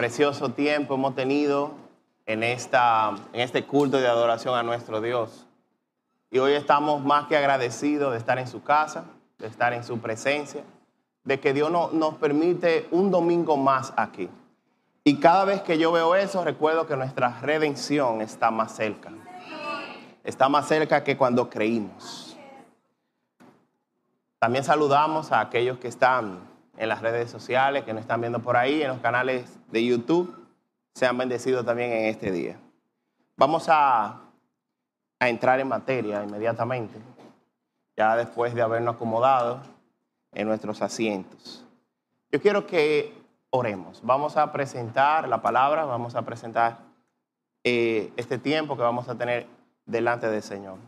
precioso tiempo hemos tenido en, esta, en este culto de adoración a nuestro Dios. Y hoy estamos más que agradecidos de estar en su casa, de estar en su presencia, de que Dios no, nos permite un domingo más aquí. Y cada vez que yo veo eso, recuerdo que nuestra redención está más cerca. Está más cerca que cuando creímos. También saludamos a aquellos que están en las redes sociales, que nos están viendo por ahí, en los canales de YouTube. Sean bendecidos también en este día. Vamos a a entrar en materia inmediatamente, ya después de habernos acomodado en nuestros asientos. Yo quiero que oremos. Vamos a presentar la palabra, vamos a presentar eh, este tiempo que vamos a tener delante del Señor.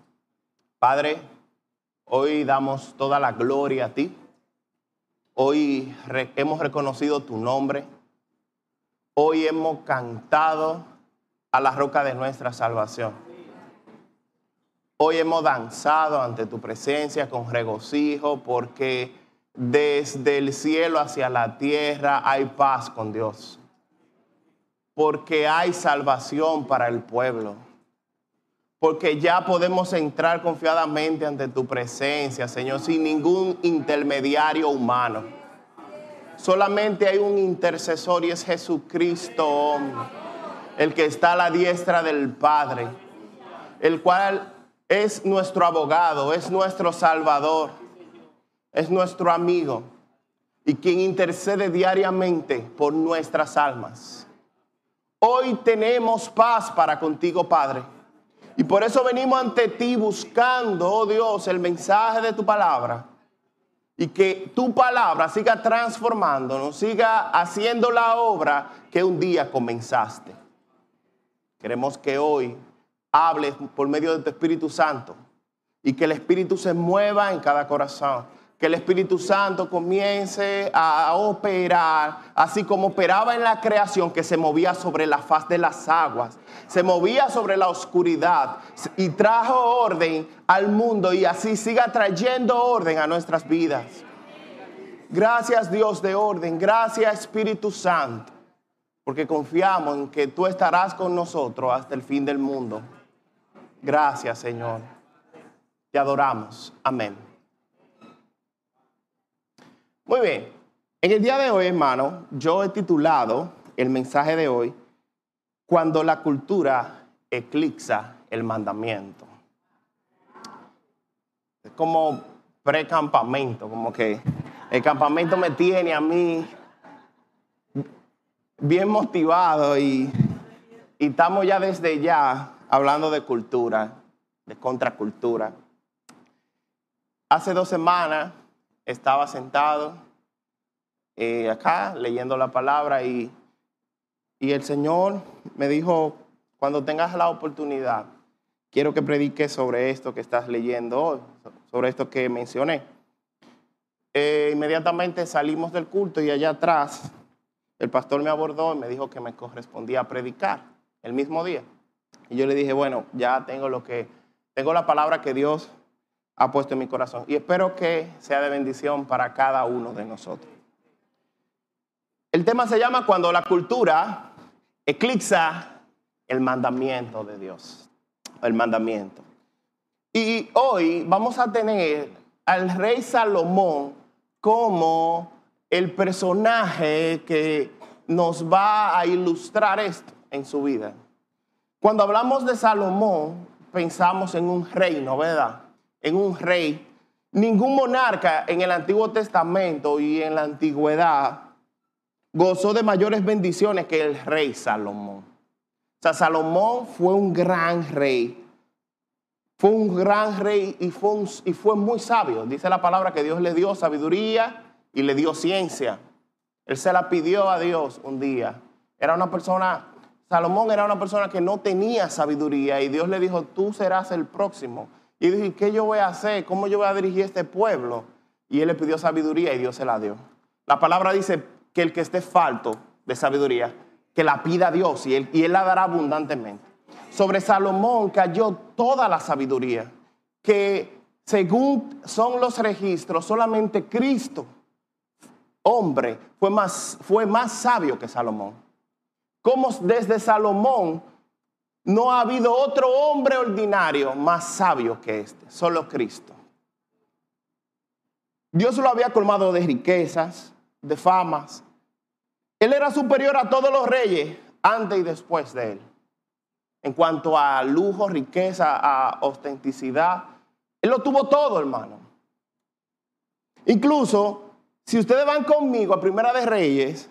Padre, hoy damos toda la gloria a ti. Hoy hemos reconocido tu nombre. Hoy hemos cantado a la roca de nuestra salvación. Hoy hemos danzado ante tu presencia con regocijo porque desde el cielo hacia la tierra hay paz con Dios. Porque hay salvación para el pueblo. Porque ya podemos entrar confiadamente ante tu presencia, Señor, sin ningún intermediario humano. Solamente hay un intercesor y es Jesucristo, el que está a la diestra del Padre, el cual es nuestro abogado, es nuestro salvador, es nuestro amigo y quien intercede diariamente por nuestras almas. Hoy tenemos paz para contigo, Padre. Y por eso venimos ante ti buscando, oh Dios, el mensaje de tu palabra. Y que tu palabra siga transformándonos, siga haciendo la obra que un día comenzaste. Queremos que hoy hables por medio de tu Espíritu Santo y que el Espíritu se mueva en cada corazón. Que el Espíritu Santo comience a operar, así como operaba en la creación, que se movía sobre la faz de las aguas, se movía sobre la oscuridad y trajo orden al mundo y así siga trayendo orden a nuestras vidas. Gracias Dios de orden, gracias Espíritu Santo, porque confiamos en que tú estarás con nosotros hasta el fin del mundo. Gracias, Señor. Te adoramos. Amén. Muy bien. En el día de hoy, hermano, yo he titulado el mensaje de hoy, Cuando la cultura eclipsa el mandamiento. Es como pre-campamento, como que el campamento me tiene a mí bien motivado y, y estamos ya desde ya hablando de cultura, de contracultura. Hace dos semanas estaba sentado eh, acá leyendo la palabra y, y el Señor me dijo, cuando tengas la oportunidad, quiero que prediques sobre esto que estás leyendo sobre esto que mencioné. Eh, inmediatamente salimos del culto y allá atrás el pastor me abordó y me dijo que me correspondía predicar el mismo día. Y yo le dije, bueno, ya tengo lo que, tengo la palabra que Dios ha puesto en mi corazón. Y espero que sea de bendición para cada uno de nosotros. El tema se llama cuando la cultura eclipsa el mandamiento de Dios. El mandamiento. Y hoy vamos a tener al rey Salomón como el personaje que nos va a ilustrar esto en su vida. Cuando hablamos de Salomón, pensamos en un reino, ¿verdad? En un rey. Ningún monarca en el Antiguo Testamento y en la antigüedad gozó de mayores bendiciones que el rey Salomón. O sea, Salomón fue un gran rey. Fue un gran rey y fue, y fue muy sabio. Dice la palabra que Dios le dio sabiduría y le dio ciencia. Él se la pidió a Dios un día. Era una persona Salomón era una persona que no tenía sabiduría y Dios le dijo, tú serás el próximo. Y dijo, ¿qué yo voy a hacer? ¿Cómo yo voy a dirigir este pueblo? Y él le pidió sabiduría y Dios se la dio. La palabra dice que el que esté falto de sabiduría, que la pida a Dios y él, y él la dará abundantemente. Sobre Salomón cayó toda la sabiduría, que según son los registros, solamente Cristo, hombre, fue más, fue más sabio que Salomón. como desde Salomón no ha habido otro hombre ordinario más sabio que este, solo Cristo. Dios lo había colmado de riquezas, de famas. Él era superior a todos los reyes antes y después de él. En cuanto a lujo, riqueza, a ostenticidad, él lo tuvo todo, hermano. Incluso, si ustedes van conmigo a Primera de Reyes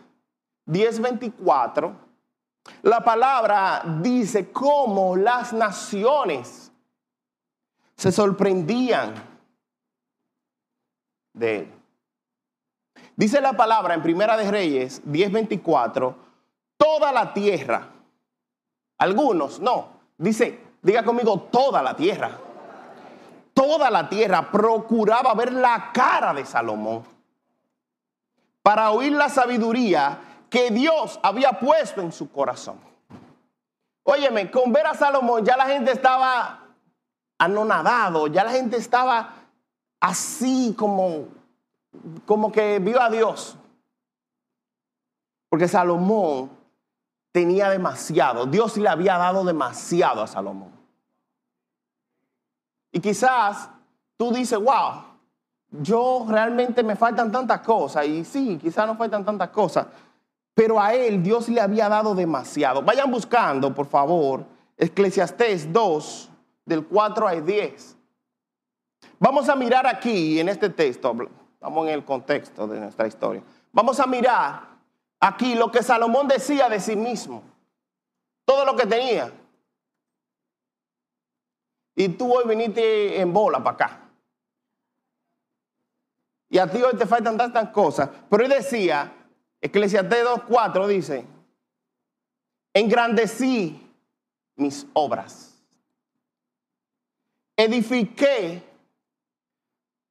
10:24, la palabra dice cómo las naciones se sorprendían de él. Dice la palabra en Primera de Reyes 10:24, toda la tierra, algunos no, dice, diga conmigo, toda la tierra, toda la tierra procuraba ver la cara de Salomón para oír la sabiduría que Dios había puesto en su corazón. Óyeme, con ver a Salomón ya la gente estaba anonadado, ya la gente estaba así como, como que vio a Dios. Porque Salomón tenía demasiado, Dios le había dado demasiado a Salomón. Y quizás tú dices, wow, yo realmente me faltan tantas cosas. Y sí, quizás no faltan tantas cosas pero a él Dios le había dado demasiado. Vayan buscando, por favor, Eclesiastés 2, del 4 al 10. Vamos a mirar aquí en este texto, vamos en el contexto de nuestra historia. Vamos a mirar aquí lo que Salomón decía de sí mismo, todo lo que tenía. Y tú hoy viniste en bola para acá. Y a ti hoy te faltan tantas cosas. Pero él decía, Eclesiastés 2.4 dice, engrandecí mis obras, edifiqué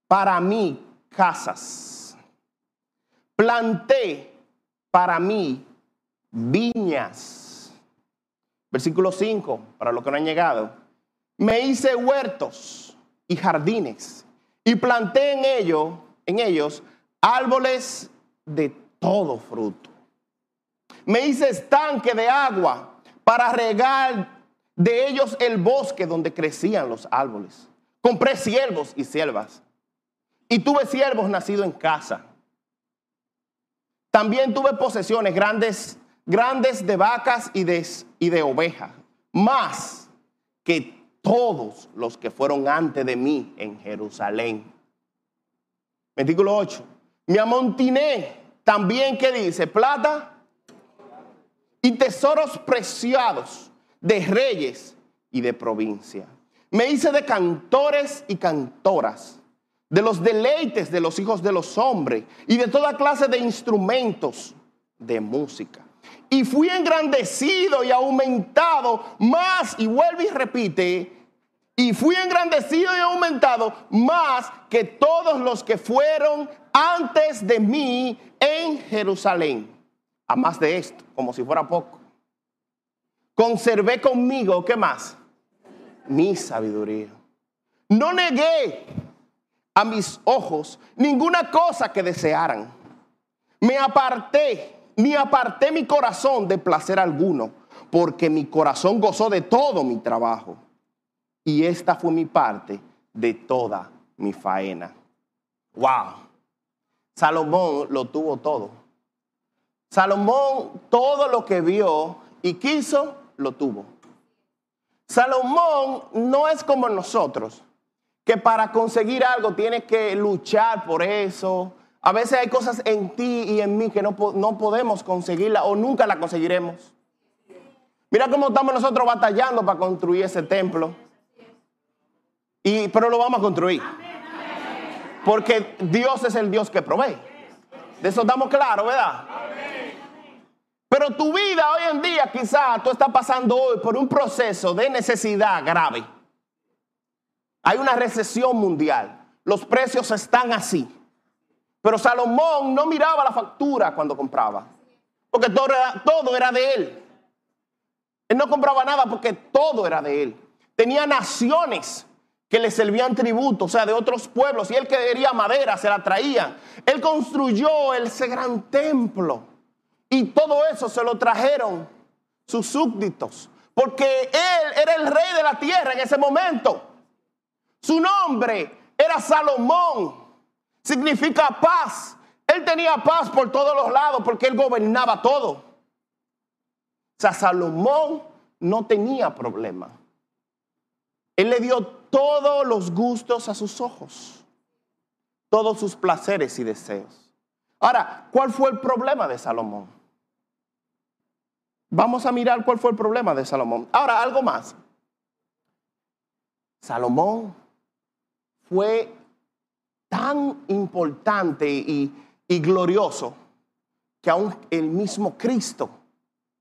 para mí casas, planté para mí viñas. Versículo 5, para los que no han llegado. Me hice huertos y jardines y planté en ellos, en ellos árboles de todo fruto. Me hice estanque de agua para regar de ellos el bosque donde crecían los árboles. Compré siervos y siervas. Y tuve siervos nacidos en casa. También tuve posesiones grandes, grandes de vacas y de, y de ovejas. Más que todos los que fueron antes de mí en Jerusalén. Versículo 8. Me amontiné también que dice, plata y tesoros preciados de reyes y de provincia. Me hice de cantores y cantoras, de los deleites de los hijos de los hombres y de toda clase de instrumentos de música. Y fui engrandecido y aumentado más, y vuelve y repite, y fui engrandecido y aumentado más que todos los que fueron antes de mí en Jerusalén. A más de esto, como si fuera poco. Conservé conmigo, ¿qué más? Mi sabiduría. No negué a mis ojos ninguna cosa que desearan. Me aparté, ni aparté mi corazón de placer alguno, porque mi corazón gozó de todo mi trabajo. Y esta fue mi parte de toda mi faena. Wow. Salomón lo tuvo todo. Salomón todo lo que vio y quiso, lo tuvo. Salomón no es como nosotros, que para conseguir algo tienes que luchar por eso. A veces hay cosas en ti y en mí que no, no podemos conseguirla o nunca la conseguiremos. Mira cómo estamos nosotros batallando para construir ese templo. Y, pero lo vamos a construir. Porque Dios es el Dios que provee. De eso estamos claros, ¿verdad? Pero tu vida hoy en día quizás tú estás pasando hoy por un proceso de necesidad grave. Hay una recesión mundial. Los precios están así. Pero Salomón no miraba la factura cuando compraba. Porque todo era, todo era de él. Él no compraba nada porque todo era de él. Tenía naciones que le servían tributo, o sea, de otros pueblos, y él quería madera, se la traían. Él construyó ese gran templo, y todo eso se lo trajeron sus súbditos, porque él era el rey de la tierra en ese momento. Su nombre era Salomón, significa paz. Él tenía paz por todos los lados porque él gobernaba todo. O sea, Salomón no tenía problema. Él le dio todos los gustos a sus ojos, todos sus placeres y deseos. Ahora, ¿cuál fue el problema de Salomón? Vamos a mirar cuál fue el problema de Salomón. Ahora, algo más. Salomón fue tan importante y, glorioso que aún el mismo Cristo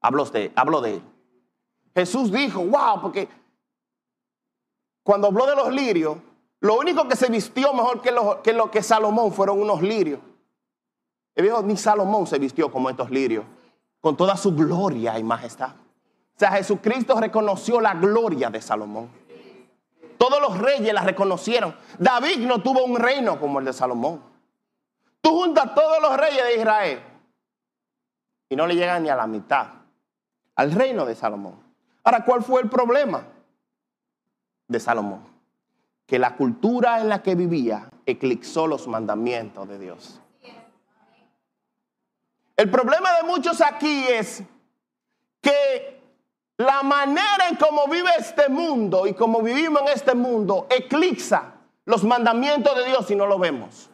habló de, habló de él. Jesús dijo, wow, porque cuando habló de los lirios, lo único que se vistió mejor que lo que, lo que Salomón fueron unos lirios. Él dijo, ni Salomón se vistió como estos lirios con toda su gloria y majestad. O sea, Jesucristo reconoció la gloria de Salomón. Todos los reyes la reconocieron. David no tuvo un reino como el de Salomón. Tú juntas a todos los reyes de Israel y no le llegan ni a la mitad al reino de Salomón. Ahora, ¿cuál fue el problema de Salomón? Que la cultura en la que vivía eclipsó los mandamientos de Dios. El problema de muchos aquí es que la manera en cómo vive este mundo y cómo vivimos en este mundo eclipsa los mandamientos de Dios y no lo vemos.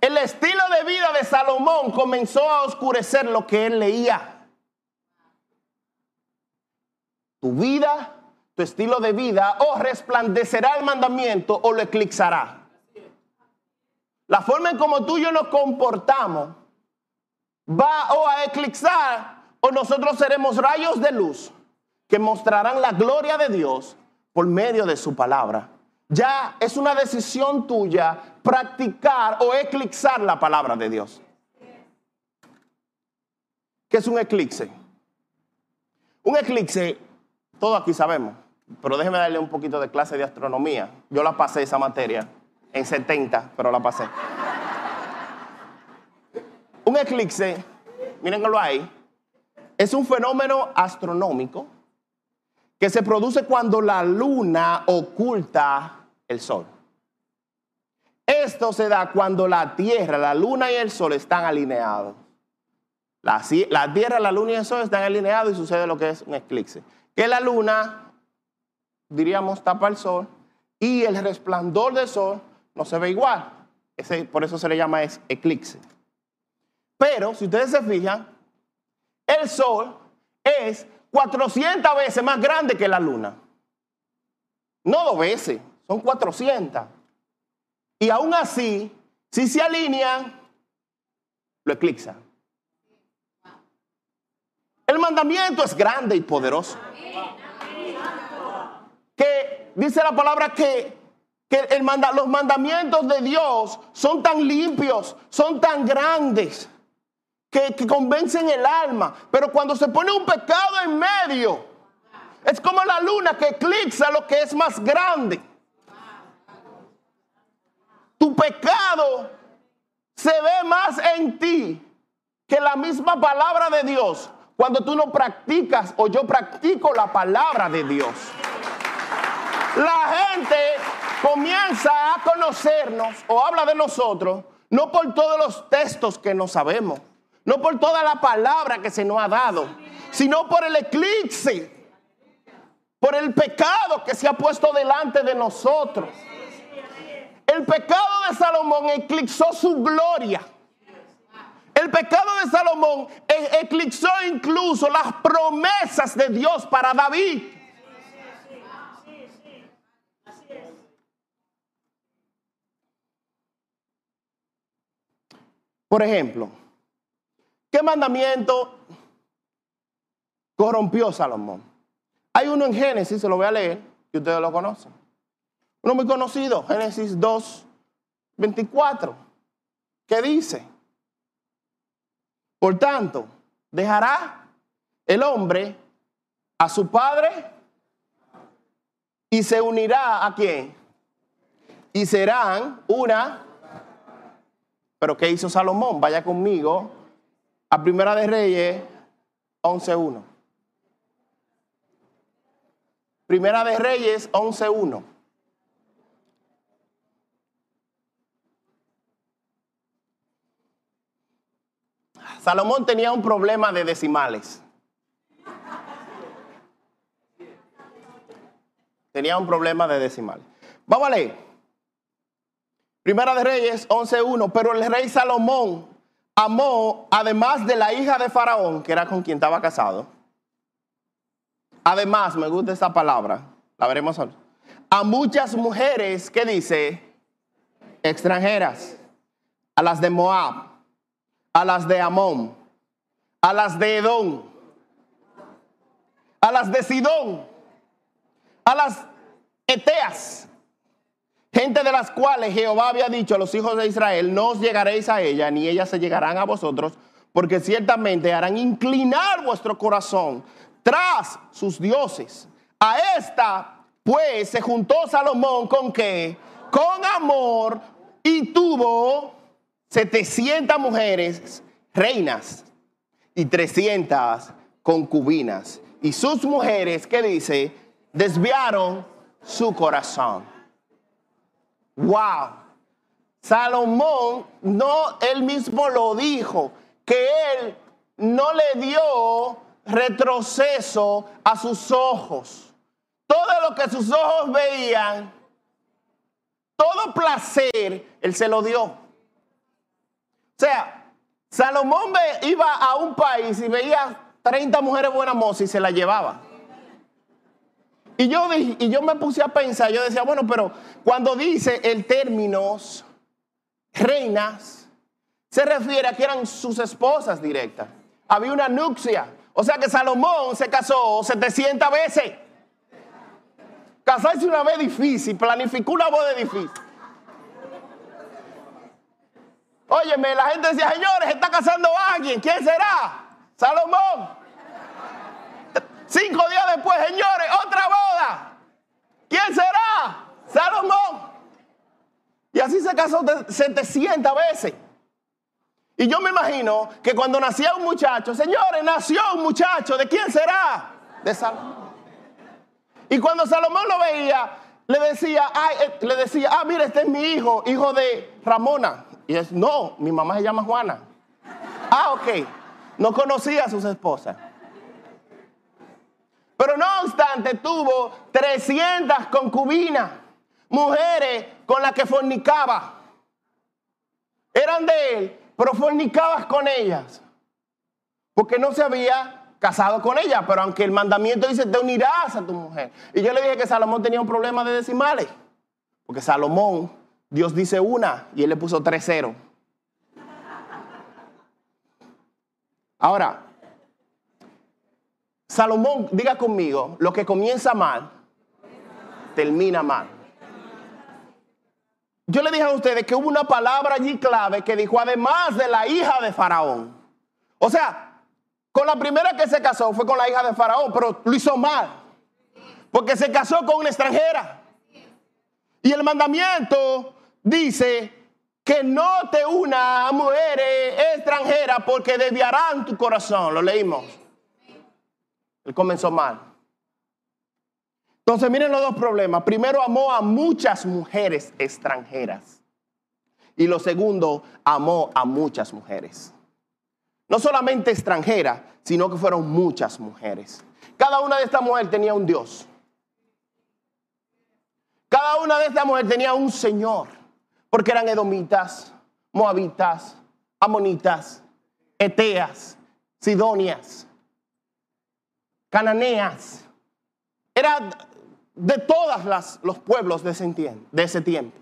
El estilo de vida de Salomón comenzó a oscurecer lo que él leía. Tu vida, tu estilo de vida, o resplandecerá el mandamiento o lo eclipsará. La forma en como tú y yo nos comportamos va o a eclipsar o nosotros seremos rayos de luz que mostrarán la gloria de Dios por medio de su palabra. Ya es una decisión tuya practicar o eclipsar la palabra de Dios. ¿Qué es un eclipse? Un eclipse, todo aquí sabemos, pero déjeme darle un poquito de clase de astronomía. Yo la pasé esa materia en 70, pero la pasé. Un eclipse, miren que lo hay, es un fenómeno astronómico que se produce cuando la luna oculta el sol. Esto se da cuando la Tierra, la luna y el sol están alineados. La, Tierra, la luna y el sol están alineados y sucede lo que es un eclipse. Que la luna, diríamos, tapa el sol y el resplandor del sol no se ve igual. Ese, por eso se le llama eclipse. Pero si ustedes se fijan, el Sol es 400 veces más grande que la Luna. No dos veces, son 400. Y aún así, si se alinean, lo eclipsa. El mandamiento es grande y poderoso. Que dice la palabra que, que los mandamientos de Dios son tan limpios, son tan grandes, que, convencen el alma. Pero cuando se pone un pecado en medio, es como la luna que eclipsa lo que es más grande. Tu pecado se ve más en ti que la misma palabra de Dios cuando tú no practicas o yo practico la palabra de Dios. La gente comienza a conocernos o habla de nosotros no por todos los textos que no sabemos no por toda la palabra que se nos ha dado, sino por el eclipse, por el pecado que se ha puesto delante de nosotros. El pecado de Salomón eclipsó su gloria. El pecado de Salomón e-, eclipsó incluso las promesas de Dios para David. Por ejemplo, ¿Qué mandamiento corrompió Salomón? Hay uno en Génesis, se lo voy a leer, que ustedes lo conocen. Uno muy conocido, Génesis 2, 24, que dice, por tanto, dejará el hombre a su padre y se unirá a quién? Y serán una... Pero ¿qué hizo Salomón? Vaya conmigo a Primera de Reyes 11.1. Primera de Reyes 11.1. Salomón tenía un problema de decimales. Tenía un problema de decimal. Vamos a leer. Primera de Reyes 11.1. Pero el rey Salomón amó, además de la hija de Faraón, que era con quien estaba casado. Además, me gusta esa palabra, la veremos. A muchas mujeres, ¿qué dice? Extranjeras. A las de Moab, a las de Amón, a las de Edom, a las de Sidón, a las Eteas, gente de las cuales Jehová había dicho a los hijos de Israel, no os llegaréis a ella, ni ellas se llegarán a vosotros, porque ciertamente harán inclinar vuestro corazón tras sus dioses. A esta, pues, se juntó Salomón con qué? Con amor y tuvo 700 mujeres reinas y 300 concubinas. Y sus mujeres, ¿qué dice? Desviaron su corazón. Wow. Salomón no él mismo lo dijo, que él no le dio retroceso a sus ojos. Todo lo que sus ojos veían, todo placer, él se lo dio. O sea, Salomón iba a un país y veía 30 mujeres buenas mozas y se las llevaba. Y yo, y yo me puse a pensar, yo decía, bueno, pero cuando dice el término reinas, se refiere a que eran sus esposas directas. Había una nuxia. O sea que Salomón se casó 700 veces. Casarse una vez difícil, planificó una boda difícil. Óyeme, la gente decía, señores, está casando alguien. ¿Quién será? Salomón. Cinco días después, señores, otra boda. ¿Quién será? Salomón. Y así se casó 700 veces. Y yo me imagino que cuando nacía un muchacho, señores, nació un muchacho, ¿de quién será? De Salomón. Y cuando Salomón lo veía, le decía, eh, le decía, ah, mira, este es mi hijo, hijo de Ramona. Y es, no, mi mamá se llama Juana. Ah, ok. No conocía a sus esposas. Pero no obstante, tuvo 300 concubinas, mujeres con las que fornicaba. Eran de él, pero fornicabas con ellas. Porque no se había casado con ella. Pero aunque el mandamiento dice, te unirás a tu mujer. Y yo le dije que Salomón tenía un problema de decimales. Porque Salomón, Dios dice una y él le puso tres ceros. Ahora, Salomón, diga conmigo, lo que comienza mal, termina mal. Yo le dije a ustedes que hubo una palabra allí clave que dijo además de la hija de Faraón. O sea, con la primera que se casó fue con la hija de Faraón, pero lo hizo mal. Porque se casó con una extranjera. Y el mandamiento dice que no te una a mujeres extranjeras porque desviarán tu corazón. Lo leímos. Él comenzó mal. Entonces miren los dos problemas. Primero amó a muchas mujeres extranjeras. Y lo segundo, amó a muchas mujeres. No solamente extranjeras, sino que fueron muchas mujeres. Cada una de estas mujeres tenía un Dios. Cada una de estas mujeres tenía un Señor. Porque eran edomitas, moabitas, amonitas, eteas, sidonias cananeas. Era de todos los pueblos de ese, tiempo.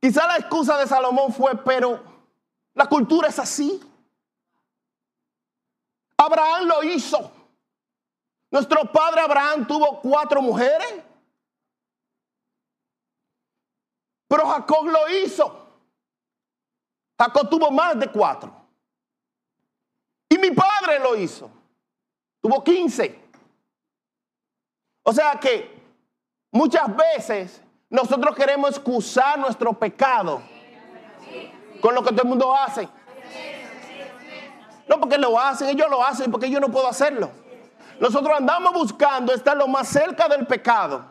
Quizá la excusa de Salomón fue, pero la cultura es así. Abraham lo hizo. Nuestro padre Abraham tuvo cuatro mujeres. Pero Jacob lo hizo. Jacob tuvo más de cuatro. Y mi padre lo hizo. Tuvo 15. O sea que muchas veces nosotros queremos excusar nuestro pecado con lo que todo el mundo hace. No porque lo hacen, ellos lo hacen porque yo no puedo hacerlo. Nosotros andamos buscando estar lo más cerca del pecado,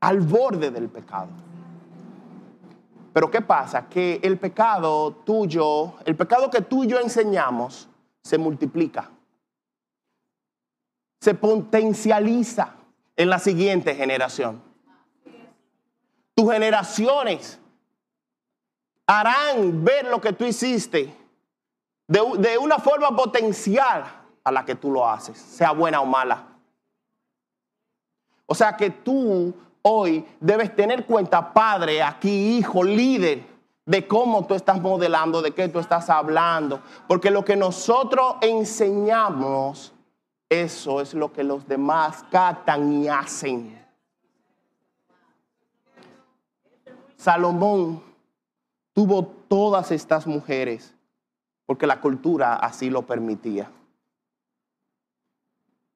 al borde del pecado. Pero ¿qué pasa? Que el pecado tuyo, el pecado que tú y yo enseñamos, se multiplica, se potencializa en la siguiente generación. Tus generaciones harán ver lo que tú hiciste de, de una forma potencial a la que tú lo haces, sea buena o mala. O sea que tú hoy debes tener cuenta, padre, aquí, hijo, líder, de cómo tú estás modelando, de qué tú estás hablando. Porque lo que nosotros enseñamos, eso es lo que los demás captan y hacen. Salomón tuvo todas estas mujeres porque la cultura así lo permitía.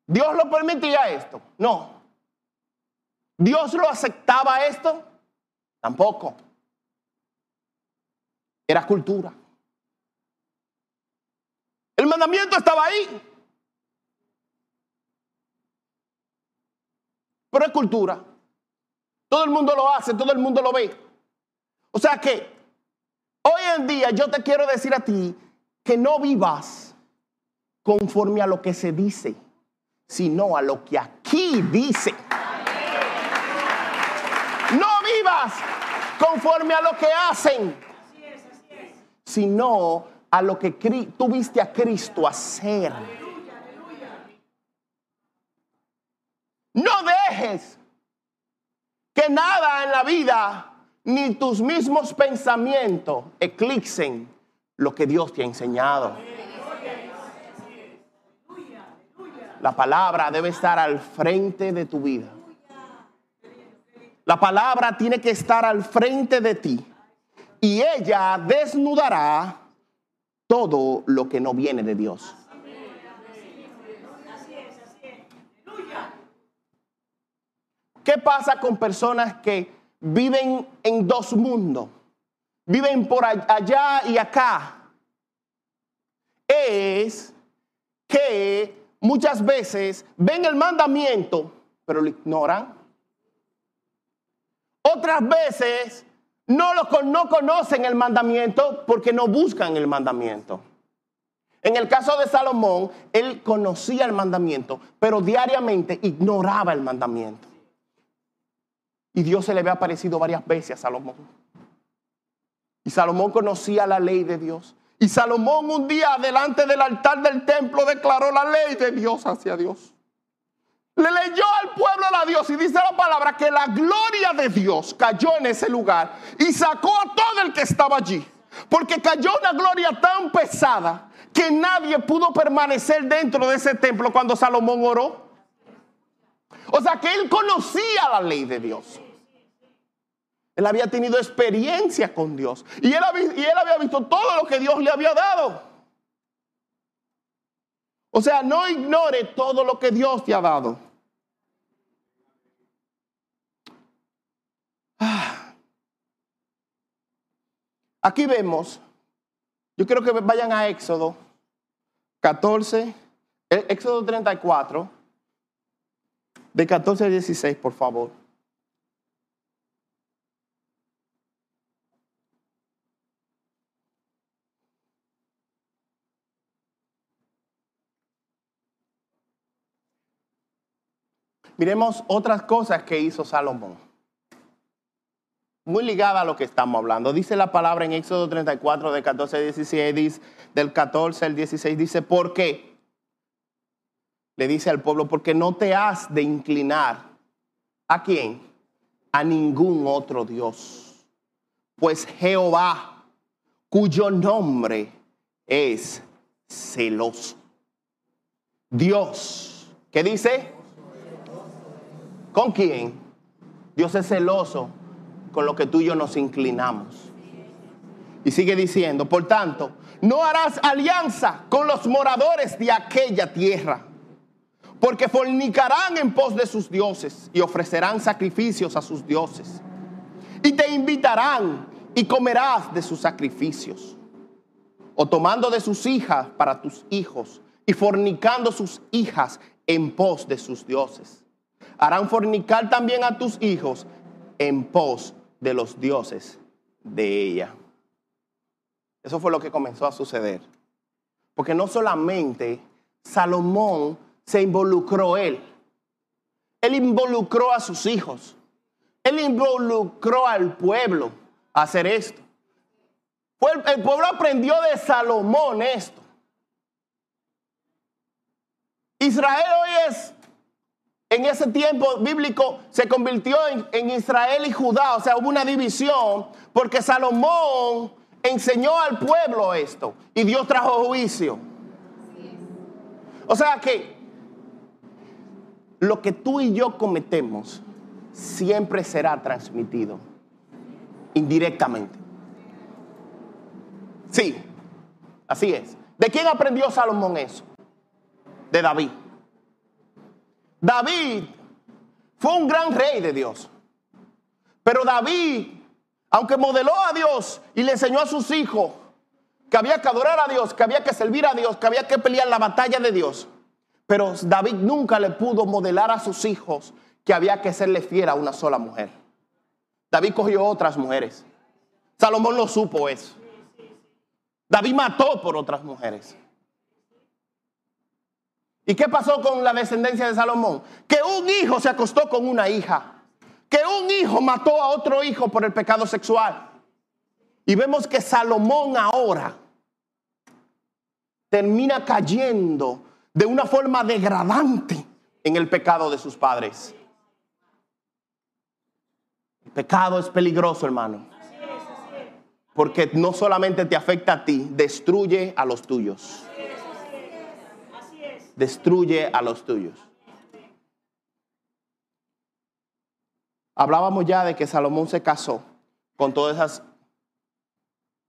¿Dios lo permitía esto? No. ¿Dios lo aceptaba esto? Tampoco. Era cultura. El mandamiento estaba ahí. Pero es cultura. Todo el mundo lo hace, todo el mundo lo ve. O sea que hoy en día yo te quiero decir a ti que no vivas conforme a lo que se dice, sino a lo que aquí dice. No vivas conforme a lo que hacen, sino a lo que tú viste a Cristo hacer. No dejes que nada en la vida, ni tus mismos pensamientos, eclipsen lo que Dios te ha enseñado. La palabra debe estar al frente de tu vida. La palabra tiene que estar al frente de ti y ella desnudará todo lo que no viene de Dios. ¿Qué pasa con personas que viven en dos mundos? Viven por allá y acá. Es que muchas veces ven el mandamiento, pero lo ignoran. Otras veces no, lo, no conocen el mandamiento porque no buscan el mandamiento. En el caso de Salomón, él conocía el mandamiento, pero diariamente ignoraba el mandamiento. Y Dios se le había aparecido varias veces a Salomón. Y Salomón conocía la ley de Dios. Y Salomón un día delante del altar del templo declaró la ley de Dios hacia Dios. Le leyó al pueblo a Dios y dice la palabra que la gloria de Dios cayó en ese lugar y sacó a todo el que estaba allí. Porque cayó una gloria tan pesada que nadie pudo permanecer dentro de ese templo cuando Salomón oró. O sea que él conocía la ley de Dios. Él había tenido experiencia con Dios. Y él, y él había visto todo lo que Dios le había dado. O sea, no ignore todo lo que Dios te ha dado. Ah. Aquí vemos, yo quiero que vayan a Éxodo 14, eh, Éxodo 34, de 14 a 16, por favor. Miremos otras cosas que hizo Salomón. Muy ligada a lo que estamos hablando. Dice la palabra en Éxodo 34, de 14 al 16, del 14 al 16, dice, ¿por qué? Le dice al pueblo, porque no te has de inclinar. ¿A quién? A ningún otro Dios. Pues Jehová, cuyo nombre es celoso. Dios, ¿qué dice? ¿Con quién? Dios es celoso con lo que tú y yo nos inclinamos. Y sigue diciendo, por tanto, no harás alianza con los moradores de aquella tierra, porque fornicarán en pos de sus dioses y ofrecerán sacrificios a sus dioses. Y te invitarán y comerás de sus sacrificios, o tomando de sus hijas para tus hijos y fornicando sus hijas en pos de sus dioses. Harán fornicar también a tus hijos en pos de los dioses de ella. Eso fue lo que comenzó a suceder. Porque no solamente Salomón se involucró él, él involucró a sus hijos, él involucró al pueblo a hacer esto. El pueblo aprendió de Salomón esto. Israel hoy es, en ese tiempo bíblico, se convirtió en, Israel y Judá, o sea, hubo una división, porque Salomón enseñó al pueblo esto y Dios trajo juicio. O sea que lo que tú y yo cometemos siempre será transmitido indirectamente. Sí, así es. ¿De quién aprendió Salomón eso? De David. David fue un gran rey de Dios. Pero David, aunque modeló a Dios y le enseñó a sus hijos que había que adorar a Dios, que había que servir a Dios, que había que pelear la batalla de Dios, pero David nunca le pudo modelar a sus hijos que había que serle fiel a una sola mujer. David cogió otras mujeres. Salomón no supo eso. David mató por otras mujeres. ¿Y qué pasó con la descendencia de Salomón? Que un hijo se acostó con una hija. Que un hijo mató a otro hijo por el pecado sexual. Y vemos que Salomón ahora termina cayendo de una forma degradante en el pecado de sus padres. El pecado es peligroso, hermano. Porque no solamente te afecta a ti, destruye a los tuyos. Destruye a los tuyos. Hablábamos ya de que Salomón se casó con todas esas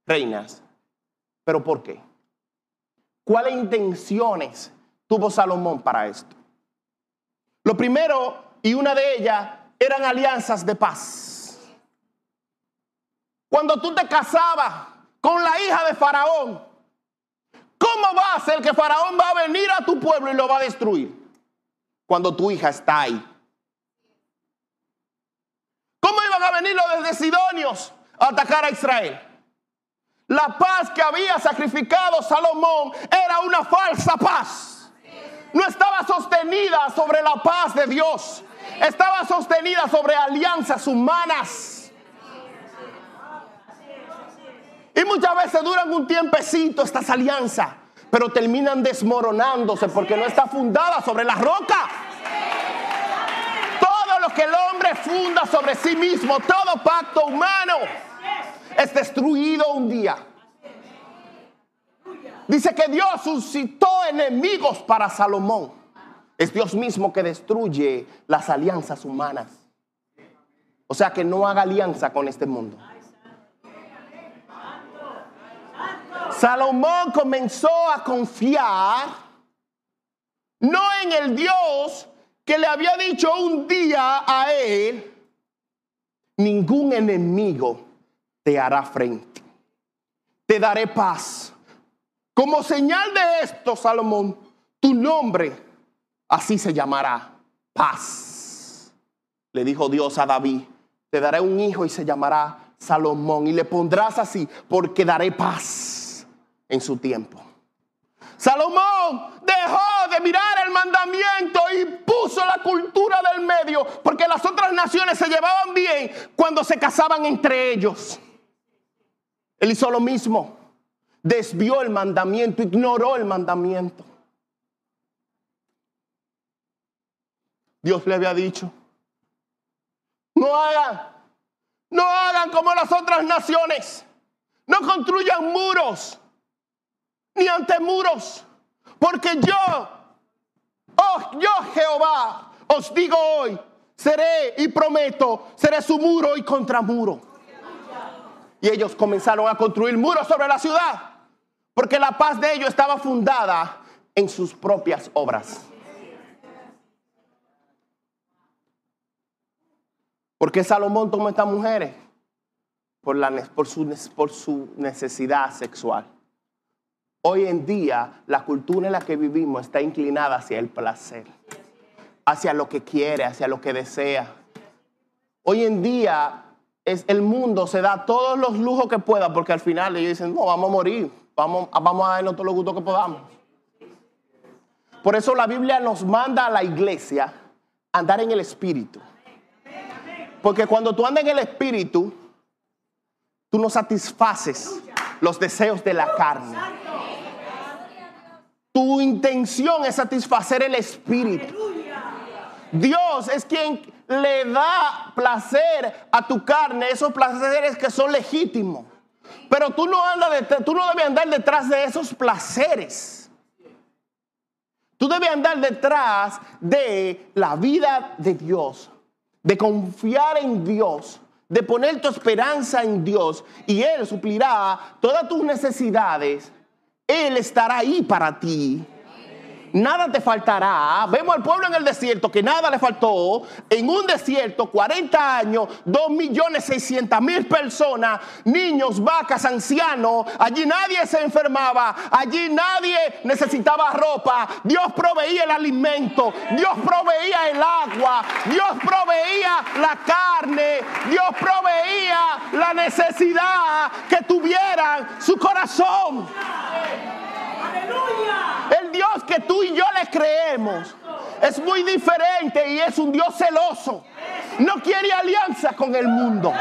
reinas. ¿Pero por qué? ¿Cuáles intenciones tuvo Salomón para esto? Lo primero, y una de ellas, eran alianzas de paz. Cuando tú te casabas con la hija de Faraón, ¿cómo va a ser que Faraón va a venir a tu pueblo y lo va a destruir? Cuando tu hija está ahí. ¿Cómo iban a venir los de Sidonios a atacar a Israel? La paz que había sacrificado Salomón era una falsa paz. No estaba sostenida sobre la paz de Dios. Estaba sostenida sobre alianzas humanas. Y muchas veces duran un tiempecito estas alianzas, pero terminan desmoronándose porque no está fundada sobre la roca. Todo lo que el hombre funda sobre sí mismo, todo pacto humano, es destruido un día. Dice que Dios suscitó enemigos para Salomón. Es Dios mismo que destruye las alianzas humanas. O sea que no haga alianza con este mundo. Salomón comenzó a confiar no en el Dios que le había dicho un día a él, ningún enemigo te hará frente, te daré paz. Como señal de esto, Salomón, tu nombre así se llamará paz. Le dijo Dios a David, te daré un hijo y se llamará Salomón y le pondrás así porque daré paz en su tiempo. Salomón dejó de mirar el mandamiento y puso la cultura del medio, porque las otras naciones se llevaban bien cuando se casaban entre ellos. Él hizo lo mismo, desvió el mandamiento, ignoró el mandamiento. Dios le había dicho, no hagan, no hagan como las otras naciones, no construyan muros ni ante muros. Porque yo, oh yo Jehová, os digo hoy, seré y prometo, seré su muro y contramuro. Y ellos comenzaron a construir muros sobre la ciudad, porque la paz de ellos estaba fundada en sus propias obras. porque Salomón tomó estas mujeres? Por, por, por su necesidad sexual. Hoy en día, la cultura en la que vivimos está inclinada hacia el placer, hacia lo que quiere, hacia lo que desea. Hoy en día, es, el mundo se da todos los lujos que pueda porque al final ellos dicen, no, vamos a morir, vamos, vamos a darnos todos los gustos que podamos. Por eso la Biblia nos manda a la iglesia andar en el espíritu. Porque cuando tú andas en el espíritu, tú no satisfaces los deseos de la carne. Tu intención es satisfacer el espíritu. Dios es quien le da placer a tu carne, esos placeres que son legítimos. Pero tú no, andas tú no debes andar detrás de esos placeres. Tú debes andar detrás de la vida de Dios, de confiar en Dios, de poner tu esperanza en Dios y Él suplirá todas tus necesidades él estará ahí para ti. Nada te faltará. Vemos al pueblo en el desierto que nada le faltó. En un desierto, 40 años, 2 millones 600 mil personas, niños, vacas, ancianos. Allí nadie se enfermaba. Allí nadie necesitaba ropa. Dios proveía el alimento. Dios proveía el agua. Dios proveía la carne. Dios proveía la necesidad que tuvieran su corazón. El Que tú y yo le creemos es muy diferente y es un Dios celoso. No quiere alianza con el mundo.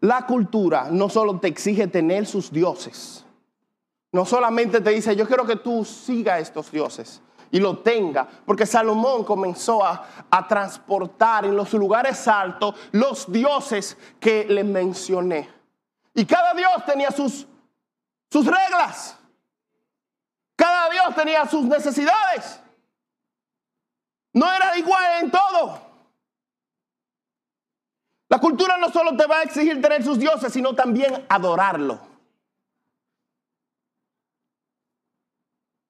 La cultura no solo te exige tener sus dioses, no solamente te dice, yo quiero que tú sigas estos dioses, y lo tenga, porque Salomón comenzó a, transportar en los lugares altos los dioses que le mencioné. Y cada dios tenía sus, sus reglas, cada dios tenía sus necesidades. No era igual en todo. La cultura no solo te va a exigir tener sus dioses, sino también adorarlo.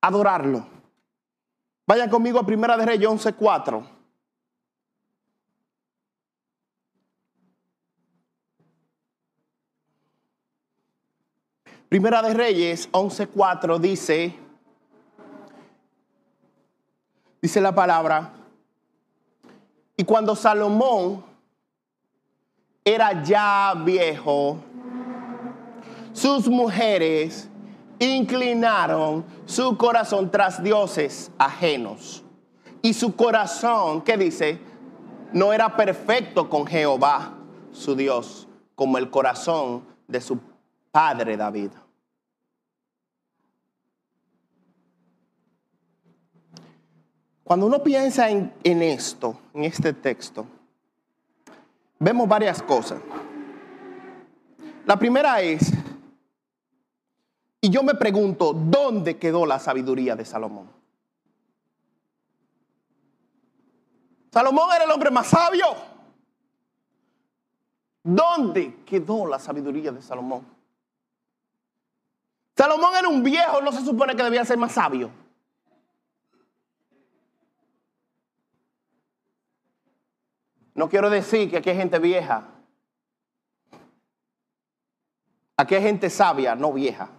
Adorarlo. Vayan conmigo a Primera de Reyes 11.4. Primera de Reyes 11.4 dice, dice la palabra, y cuando Salomón era ya viejo, sus mujeres inclinaron su corazón tras dioses ajenos. Y su corazón, ¿qué dice? No era perfecto con Jehová, su Dios, como el corazón de su padre David. Cuando uno piensa en, en esto, en este texto, vemos varias cosas. La primera es y yo me pregunto, ¿dónde quedó la sabiduría de Salomón? Salomón era el hombre más sabio. ¿Dónde quedó la sabiduría de Salomón? Salomón era un viejo, no se supone que debía ser más sabio. No quiero decir que aquí hay gente vieja. Aquí hay gente sabia, no vieja.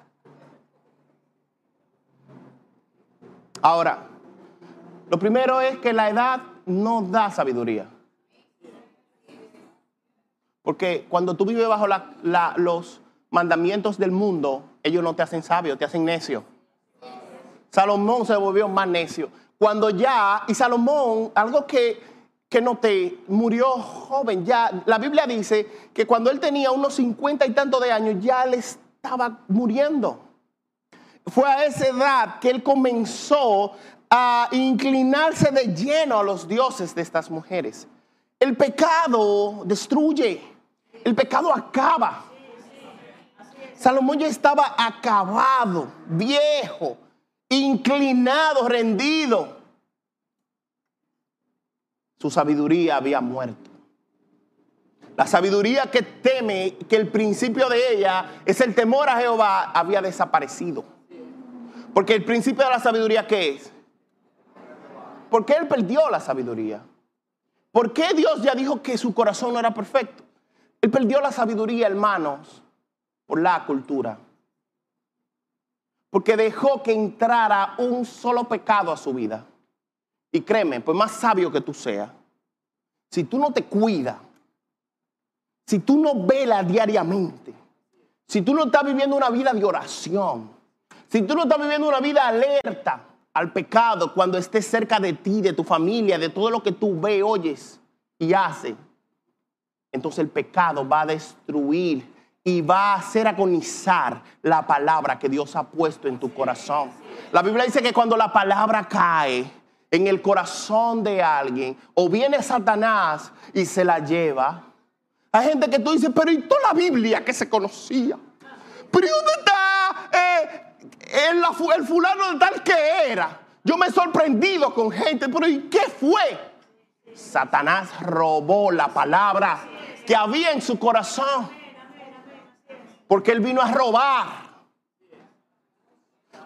Ahora, lo primero es que la edad no da sabiduría. Porque cuando tú vives bajo los mandamientos del mundo, ellos no te hacen sabio, te hacen necio. Salomón se volvió más necio. Cuando ya, y Salomón, algo que, que noté, murió joven. Ya, la Biblia dice que cuando él tenía unos cincuenta y tantos de años, ya le estaba muriendo fue a esa edad que él comenzó a inclinarse de lleno a los dioses de estas mujeres. El pecado destruye, el pecado acaba. Salomón ya estaba acabado, viejo, inclinado, rendido. Su sabiduría había muerto. La sabiduría que teme, que el principio de ella es el temor a Jehová, había desaparecido. Porque el principio de la sabiduría, ¿qué es? Porque él perdió la sabiduría. ¿Por qué Dios ya dijo que su corazón no era perfecto? Él perdió la sabiduría, hermanos, por la cultura. Porque dejó que entrara un solo pecado a su vida. Y créeme, pues más sabio que tú seas, si tú no te cuidas, si tú no velas diariamente, si tú no estás viviendo una vida de oración, si tú no estás viviendo una vida alerta al pecado cuando estés cerca de ti, de tu familia, de todo lo que tú ves, oyes y haces, entonces el pecado va a destruir y va a hacer agonizar la palabra que Dios ha puesto en tu corazón. La Biblia dice que cuando la palabra cae en el corazón de alguien, o viene Satanás y se la lleva, hay gente que tú dices, pero ¿y toda la Biblia que se conocía? ¿Pero ¿y dónde el, el fulano de tal que era? Yo me he sorprendido con gente, pero ¿y qué fue? Satanás robó la palabra que había en su corazón. Porque él vino a robar.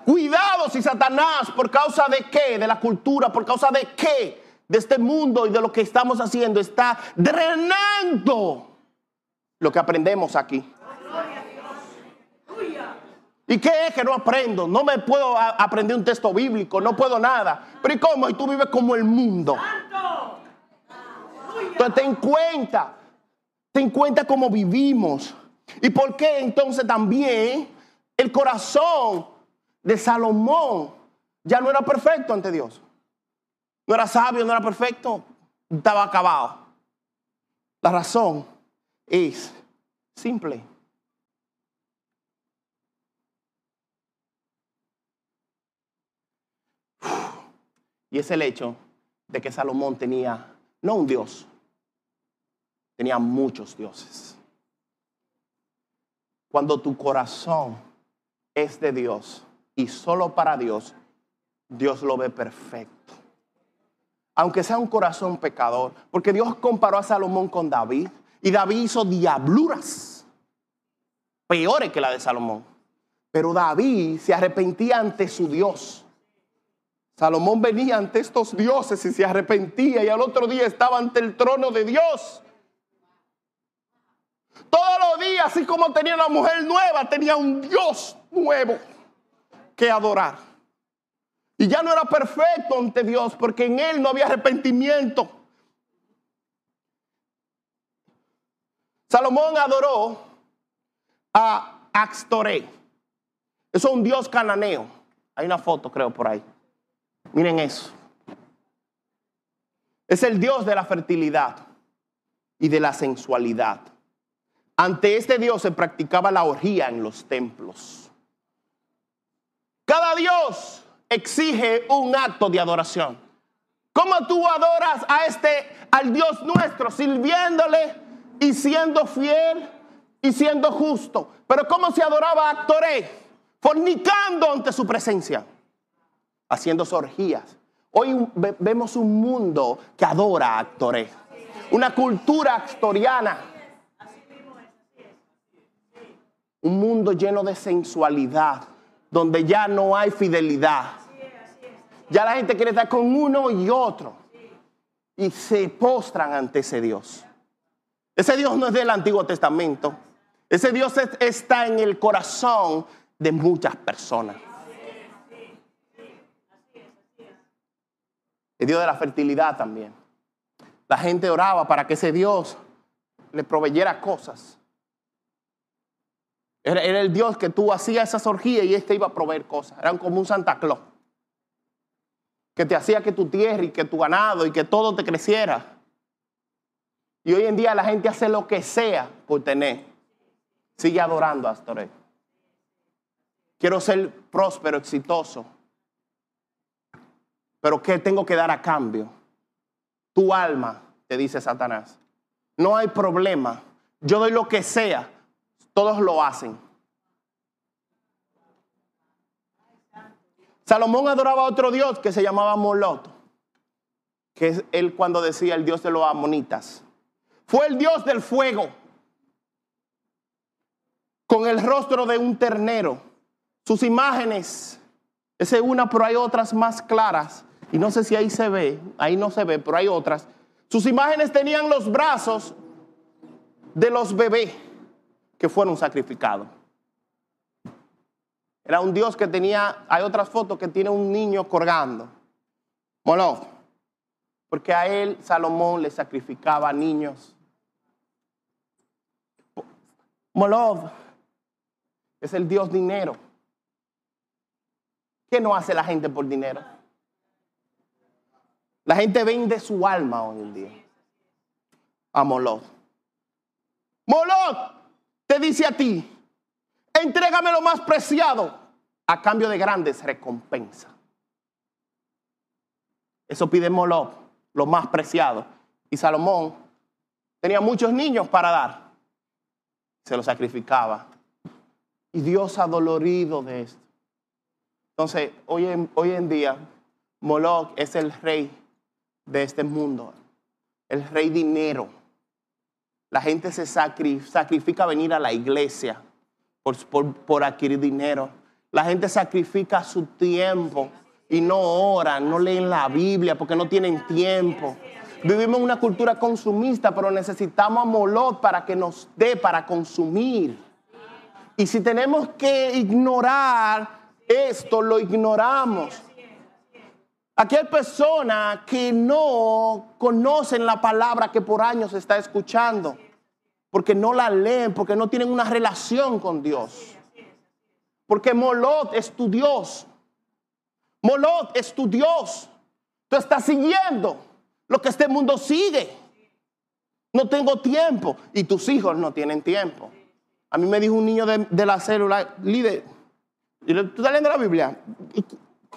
Cuidado si Satanás, por causa de qué, de la cultura, por causa de qué, de este mundo y de lo que estamos haciendo, está drenando lo que aprendemos aquí. ¿Y qué es que no aprendo? No me puedo aprender un texto bíblico, no puedo nada. Pero ¿y cómo? Y tú vives como el mundo. Entonces ten cuenta, ten cuenta cómo vivimos. ¿Y por qué entonces también el corazón de Salomón ya no era perfecto ante Dios? No era sabio, no era perfecto, estaba acabado. La razón es simple. Y es el hecho de que Salomón tenía no un Dios, tenía muchos dioses. Cuando tu corazón es de Dios y solo para Dios, Dios lo ve perfecto. Aunque sea un corazón pecador, porque Dios comparó a Salomón con David y David hizo diabluras peores que la de Salomón. Pero David se arrepentía ante su Dios. Salomón venía ante estos dioses y se arrepentía y al otro día estaba ante el trono de Dios. Todos los días, así como tenía una mujer nueva, tenía un Dios nuevo que adorar. Y ya no era perfecto ante Dios porque en él no había arrepentimiento. Salomón adoró a Axtoré. Eso es un dios cananeo. Hay una foto, creo, por ahí. Miren eso. Es el dios de la fertilidad y de la sensualidad. Ante este Dios se practicaba la orgía en los templos. Cada Dios exige un acto de adoración. ¿Cómo tú adoras a este, al Dios nuestro, sirviéndole y siendo fiel y siendo justo? Pero ¿cómo se adoraba a Actoré? Fornicando ante su presencia, haciendo orgías. Hoy vemos un mundo que adora a Actoré, una cultura actoriana un mundo lleno de sensualidad, donde ya no hay fidelidad. Ya la gente quiere estar con uno y otro. Y se postran ante ese Dios. Ese Dios no es del Antiguo Testamento. Ese Dios está en el corazón de muchas personas. Dios de la fertilidad también. La gente oraba para que ese Dios le proveyera cosas. Era, el Dios que tú hacías esas orgías y este iba a proveer cosas. Eran como un Santa Claus. Que te hacía que tu tierra y que tu ganado y que todo te creciera. Y hoy en día la gente hace lo que sea por tener. Sigue adorando a Astoré. Quiero ser próspero, exitoso. Pero ¿qué tengo que dar a cambio? Tu alma, te dice Satanás. No hay problema. Yo doy lo que sea todos lo hacen. Salomón adoraba a otro dios que se llamaba Moloto, que es él cuando decía el dios de los amonitas. Fue el dios del fuego, con el rostro de un ternero. Sus imágenes, esa es una, pero hay otras más claras. Y no sé si ahí se ve, ahí no se ve, pero hay otras. Sus imágenes tenían los brazos de los bebés que fueron sacrificados. Era un Dios que tenía, hay otras fotos que tiene un niño colgando. Moloch. Porque a él Salomón le sacrificaba niños. Moloch es el Dios dinero. ¿Qué no hace la gente por dinero? La gente vende su alma hoy en día a Moloch. Moloch te dice a ti, entrégame lo más preciado a cambio de grandes recompensas. Eso pide Moloch, lo más preciado. Y Salomón tenía muchos niños para dar. Se los sacrificaba. Y Dios adolorido de esto. Entonces, hoy en, hoy en día, Moloch es el rey de este mundo, el rey dinero. La gente se sacrifica venir a la iglesia por, adquirir dinero. La gente sacrifica su tiempo y no oran, no leen la Biblia porque no tienen tiempo. Vivimos en una cultura consumista, pero necesitamos a Moloch para que nos dé para consumir. Y si tenemos que ignorar esto, lo ignoramos. Aquí hay personas que no conocen la palabra que por años está escuchando, porque no la leen, porque no tienen una relación con Dios. Porque Molot es tu Dios. Molot es tu Dios. Tú estás siguiendo lo que este mundo sigue. No tengo tiempo y tus hijos no tienen tiempo. A mí me dijo un niño de, la célula, líder, ¿tú estás leyendo la Biblia?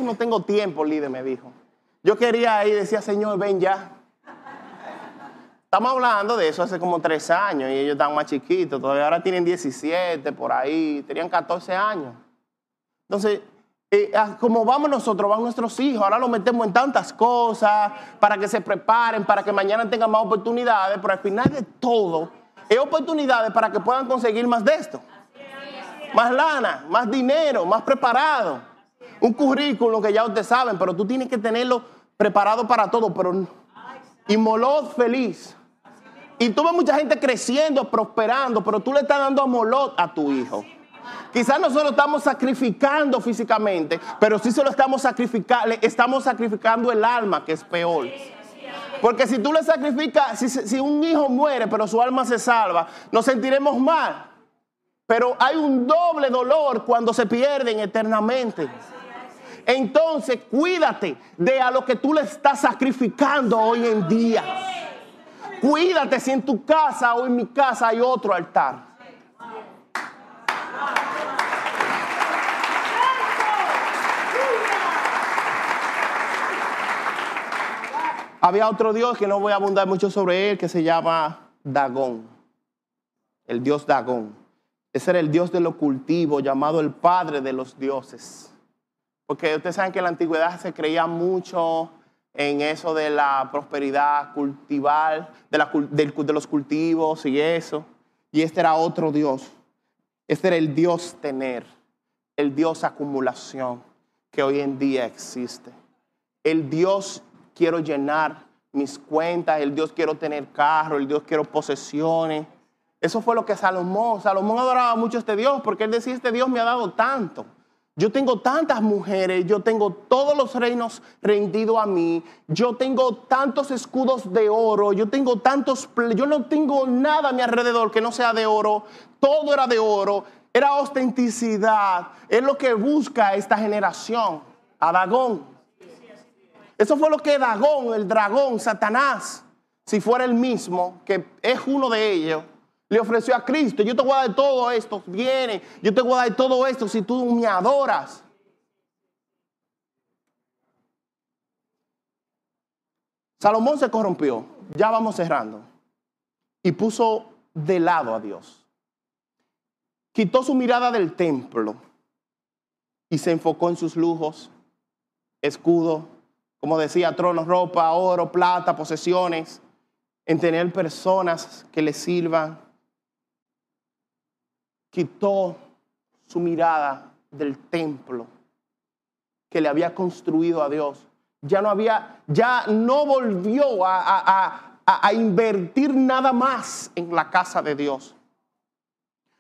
No tengo tiempo, líder, me dijo. Yo quería ir, decía, Señor, ven ya. Estamos hablando de eso hace como tres años y ellos están más chiquitos, todavía ahora tienen 17 por ahí, tenían 14 años. Entonces, eh, ah, como vamos nosotros, van nuestros hijos, ahora los metemos en tantas cosas para que se preparen, para que mañana tengan más oportunidades, pero al final de todo, es oportunidades para que puedan conseguir más de esto. Más lana, más dinero, más preparado un currículum que ya ustedes saben, pero tú tienes que tenerlo preparado para todo, pero y Molot feliz. Y tú ves mucha gente creciendo, prosperando, pero tú le estás dando a Molot a tu hijo. Quizás nosotros estamos sacrificando físicamente, pero sí se lo estamos sacrificando, estamos sacrificando el alma, que es peor. Porque si tú le sacrificas, si, si un hijo muere, pero su alma se salva, nos sentiremos mal. Pero hay un doble dolor cuando se pierden eternamente. Entonces, cuídate de a lo que tú le estás sacrificando hoy en día. Cuídate si en tu casa o en mi casa hay otro altar. Había otro dios que no voy a abundar mucho sobre él, que se llama Dagón, el dios Dagón. Ese era el dios del ocultivo, llamado el padre de los dioses. Porque ustedes saben que en la antigüedad se creía mucho en eso de la prosperidad cultivar, de, los cultivos y eso. Y este era otro Dios. Este era el Dios tener, el Dios acumulación que hoy en día existe. El Dios quiero llenar mis cuentas, el Dios quiero tener carro, el Dios quiero posesiones. Eso fue lo que Salomón, Salomón adoraba mucho a este Dios porque él decía, este Dios me ha dado tanto. Yo tengo tantas mujeres, yo tengo todos los reinos rendidos a mí, yo tengo tantos escudos de oro, yo tengo tantos, yo no tengo nada a mi alrededor que no sea de oro, todo era de oro, era ostenticidad, es lo que busca esta generación, a Dagón. Eso fue lo que Dagón, el dragón, Satanás, si fuera el mismo, que es uno de ellos, le ofreció a Cristo, yo te voy a dar todo esto, viene, yo te voy a dar todo esto si tú me adoras. Salomón se corrompió, ya vamos cerrando, y puso de lado a Dios. Quitó su mirada del templo y se enfocó en sus lujos, escudo, como decía, tronos, ropa, oro, plata, posesiones, en tener personas que le sirvan quitó su mirada del templo que le había construido a Dios. Ya no había, ya no volvió a, a, a invertir nada más en la casa de Dios.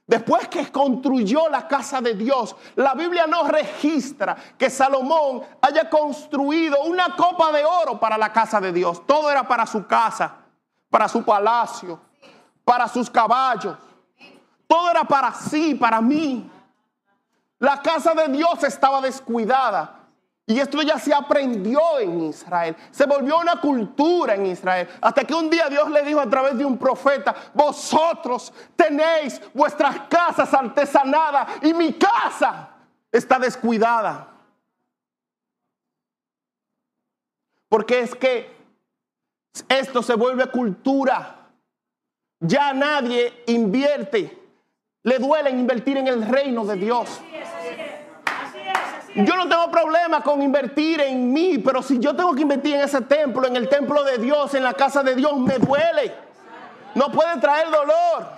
Después que construyó la casa de Dios, la Biblia no registra que Salomón haya construido una copa de oro para la casa de Dios. Todo era para su casa, para su palacio, para sus caballos. Todo era para sí, para mí. La casa de Dios estaba descuidada. Y esto ya se aprendió en Israel. Se volvió una cultura en Israel. Hasta que un día Dios le dijo a través de un profeta, vosotros tenéis vuestras casas artesanadas y mi casa está descuidada. Porque es que esto se vuelve cultura. Ya nadie invierte. Le duele invertir en el reino de Dios. Yo no tengo problema con invertir en mí, pero si yo tengo que invertir en ese templo, en el templo de Dios, en la casa de Dios, me duele. No puede traer dolor.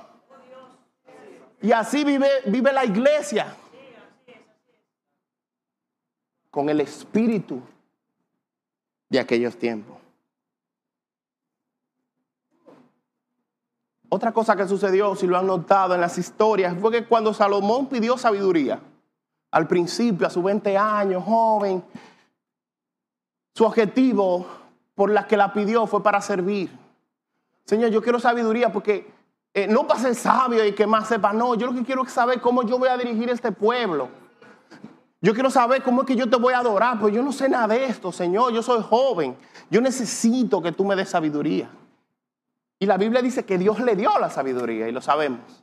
Y así vive, vive la iglesia. Con el espíritu de aquellos tiempos. Otra cosa que sucedió, si lo han notado en las historias, fue que cuando Salomón pidió sabiduría, al principio, a sus 20 años, joven, su objetivo por la que la pidió fue para servir. Señor, yo quiero sabiduría porque eh, no para ser sabio y que más sepa, no, yo lo que quiero es saber cómo yo voy a dirigir este pueblo. Yo quiero saber cómo es que yo te voy a adorar, pues yo no sé nada de esto, Señor, yo soy joven, yo necesito que tú me des sabiduría. Y la Biblia dice que Dios le dio la sabiduría y lo sabemos.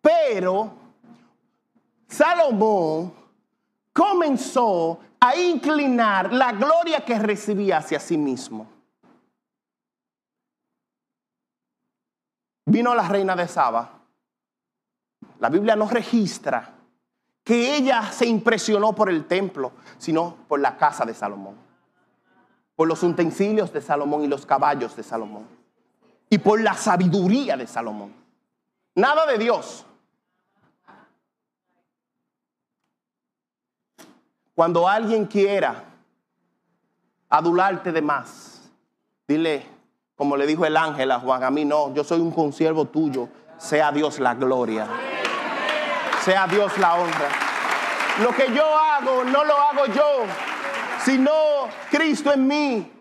Pero Salomón comenzó a inclinar la gloria que recibía hacia sí mismo. Vino la reina de Saba. La Biblia no registra que ella se impresionó por el templo, sino por la casa de Salomón, por los utensilios de Salomón y los caballos de Salomón, y por la sabiduría de Salomón. Nada de Dios. Cuando alguien quiera adularte de más, dile, como le dijo el ángel a Juan, a mí no, yo soy un consiervo tuyo, sea Dios la gloria, sea Dios la honra. Lo que yo hago no lo hago yo, sino Cristo en mí,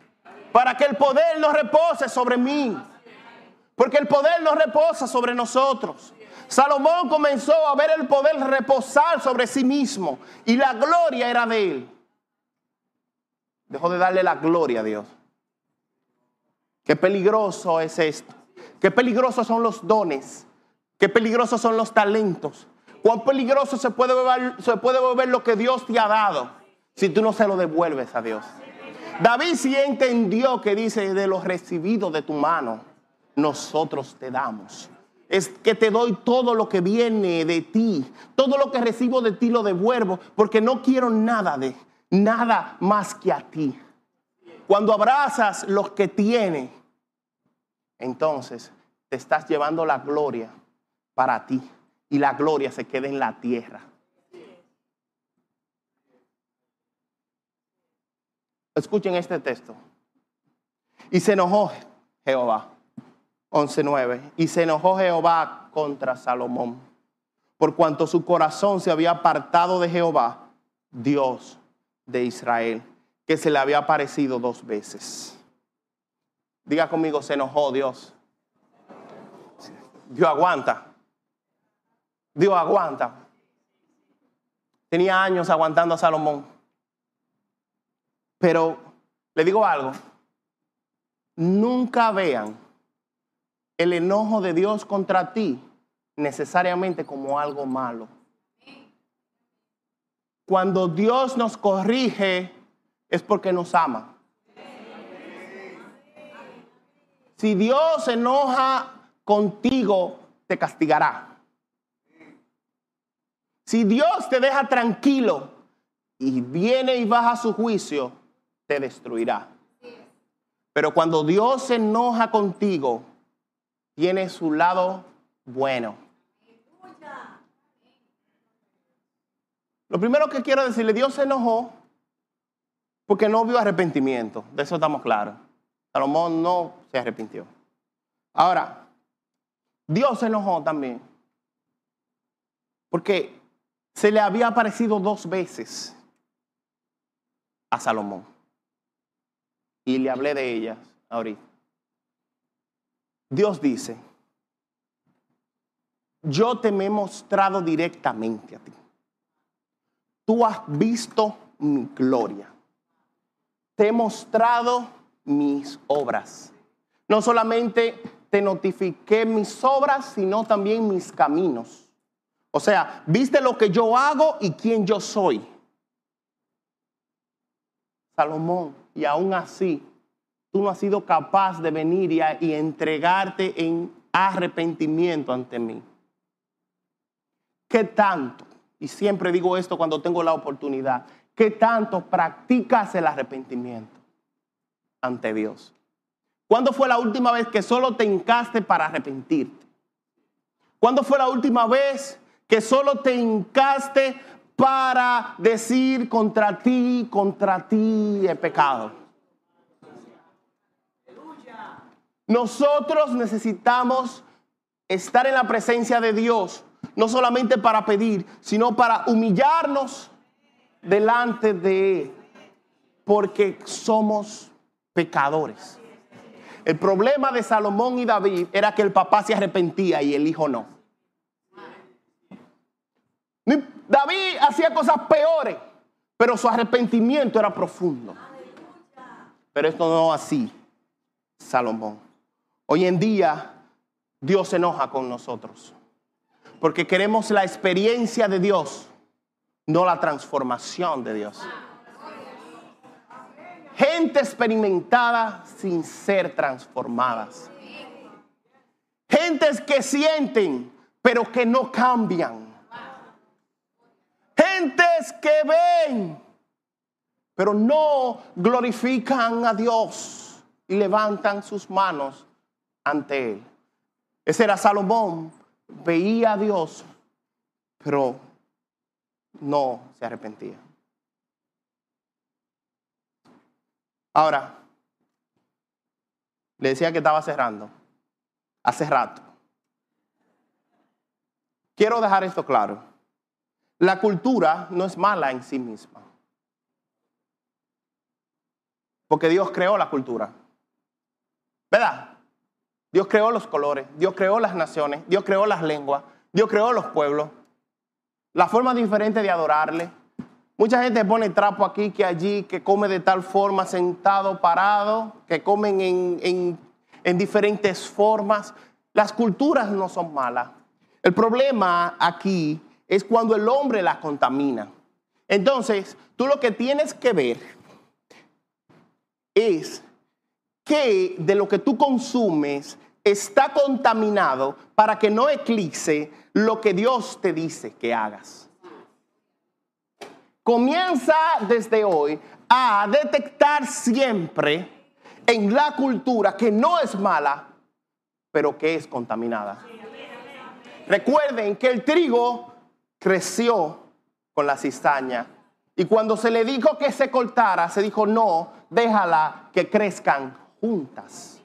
para que el poder no repose sobre mí, porque el poder no reposa sobre nosotros. Salomón comenzó a ver el poder reposar sobre sí mismo y la gloria era de él. Dejó de darle la gloria a Dios. Qué peligroso es esto. Qué peligrosos son los dones. Qué peligrosos son los talentos. Cuán peligroso se puede, volver, se puede lo que Dios te ha dado si tú no se lo devuelves a Dios. David sí entendió que dice de los recibidos de tu mano, nosotros te damos es que te doy todo lo que viene de ti, todo lo que recibo de ti lo devuelvo, porque no quiero nada de nada más que a ti. Cuando abrazas lo que tiene, entonces te estás llevando la gloria para ti y la gloria se queda en la tierra. Escuchen este texto. Y se enojó Jehová 11.9. Y se enojó Jehová contra Salomón, por cuanto su corazón se había apartado de Jehová, Dios de Israel, que se le había aparecido dos veces. Diga conmigo, se enojó Dios. Dios aguanta. Dios aguanta. Tenía años aguantando a Salomón. Pero le digo algo. Nunca vean el enojo de Dios contra ti necesariamente como algo malo. Cuando Dios nos corrige es porque nos ama. Si Dios se enoja contigo, te castigará. Si Dios te deja tranquilo y viene y baja su juicio, te destruirá. Pero cuando Dios se enoja contigo, tiene su lado bueno. Lo primero que quiero decirle, Dios se enojó porque no vio arrepentimiento. De eso estamos claros. Salomón no se arrepintió. Ahora, Dios se enojó también. Porque se le había aparecido dos veces a Salomón. Y le hablé de ellas ahorita. Dios dice, yo te me he mostrado directamente a ti. Tú has visto mi gloria. Te he mostrado mis obras. No solamente te notifiqué mis obras, sino también mis caminos. O sea, viste lo que yo hago y quién yo soy. Salomón, y aún así, tú no has sido capaz de venir y, entregarte en arrepentimiento ante mí. ¿Qué tanto? Y siempre digo esto cuando tengo la oportunidad. ¿Qué tanto practicas el arrepentimiento ante Dios? ¿Cuándo fue la última vez que solo te hincaste para arrepentirte? ¿Cuándo fue la última vez que solo te hincaste para decir contra ti, contra ti he pecado? Nosotros necesitamos estar en la presencia de Dios, no solamente para pedir, sino para humillarnos delante de Él, porque somos pecadores. El problema de Salomón y David era que el papá se arrepentía y el hijo no. David hacía cosas peores, pero su arrepentimiento era profundo. Pero esto no así, Salomón. Hoy en día Dios se enoja con nosotros, porque queremos la experiencia de Dios, no la transformación de Dios gente experimentada sin ser transformadas. Gentes que sienten, pero que no cambian. Gentes que ven, pero no glorifican a Dios y levantan sus manos ante Él. Ese era Salomón, veía a Dios, pero no se arrepentía. Ahora, le decía que estaba cerrando hace rato. Quiero dejar esto claro. La cultura no es mala en sí misma. Porque Dios creó la cultura. ¿Verdad? Dios creó los colores, Dios creó las naciones, Dios creó las lenguas, Dios creó los pueblos, la forma diferente de adorarle, Mucha gente pone trapo aquí, que allí, que come de tal forma, sentado, parado, que comen en, en diferentes formas. Las culturas no son malas. El problema aquí es cuando el hombre la contamina. Entonces, tú lo que tienes que ver es que de lo que tú consumes está contaminado para que no eclipse lo que Dios te dice que hagas. Comienza desde hoy a detectar siempre en la cultura que no es mala, pero que es contaminada. Recuerden que el trigo creció con la cizaña y cuando se le dijo que se cortara, se dijo, no, déjala que crezcan juntas.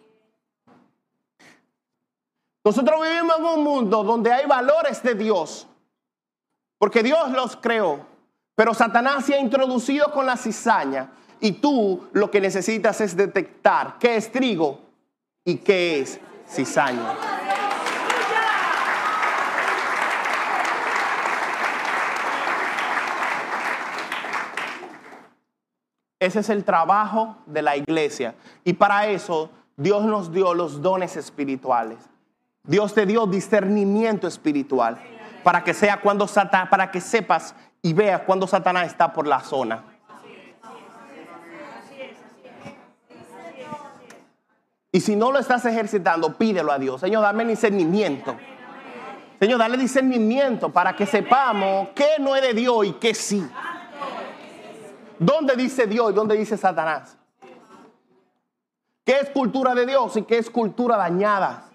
Nosotros vivimos en un mundo donde hay valores de Dios, porque Dios los creó. Pero Satanás se ha introducido con la cizaña y tú lo que necesitas es detectar qué es trigo y qué es cizaña. Ese es el trabajo de la iglesia. Y para eso Dios nos dio los dones espirituales. Dios te dio discernimiento espiritual para que sea cuando Satanás, para que sepas y veas cuando Satanás está por la zona. Y si no lo estás ejercitando, pídelo a Dios. Señor, dame discernimiento. Señor, dale discernimiento para que sepamos qué no es de Dios y qué sí. ¿Dónde dice Dios y dónde dice Satanás? ¿Qué es cultura de Dios y qué es cultura dañada?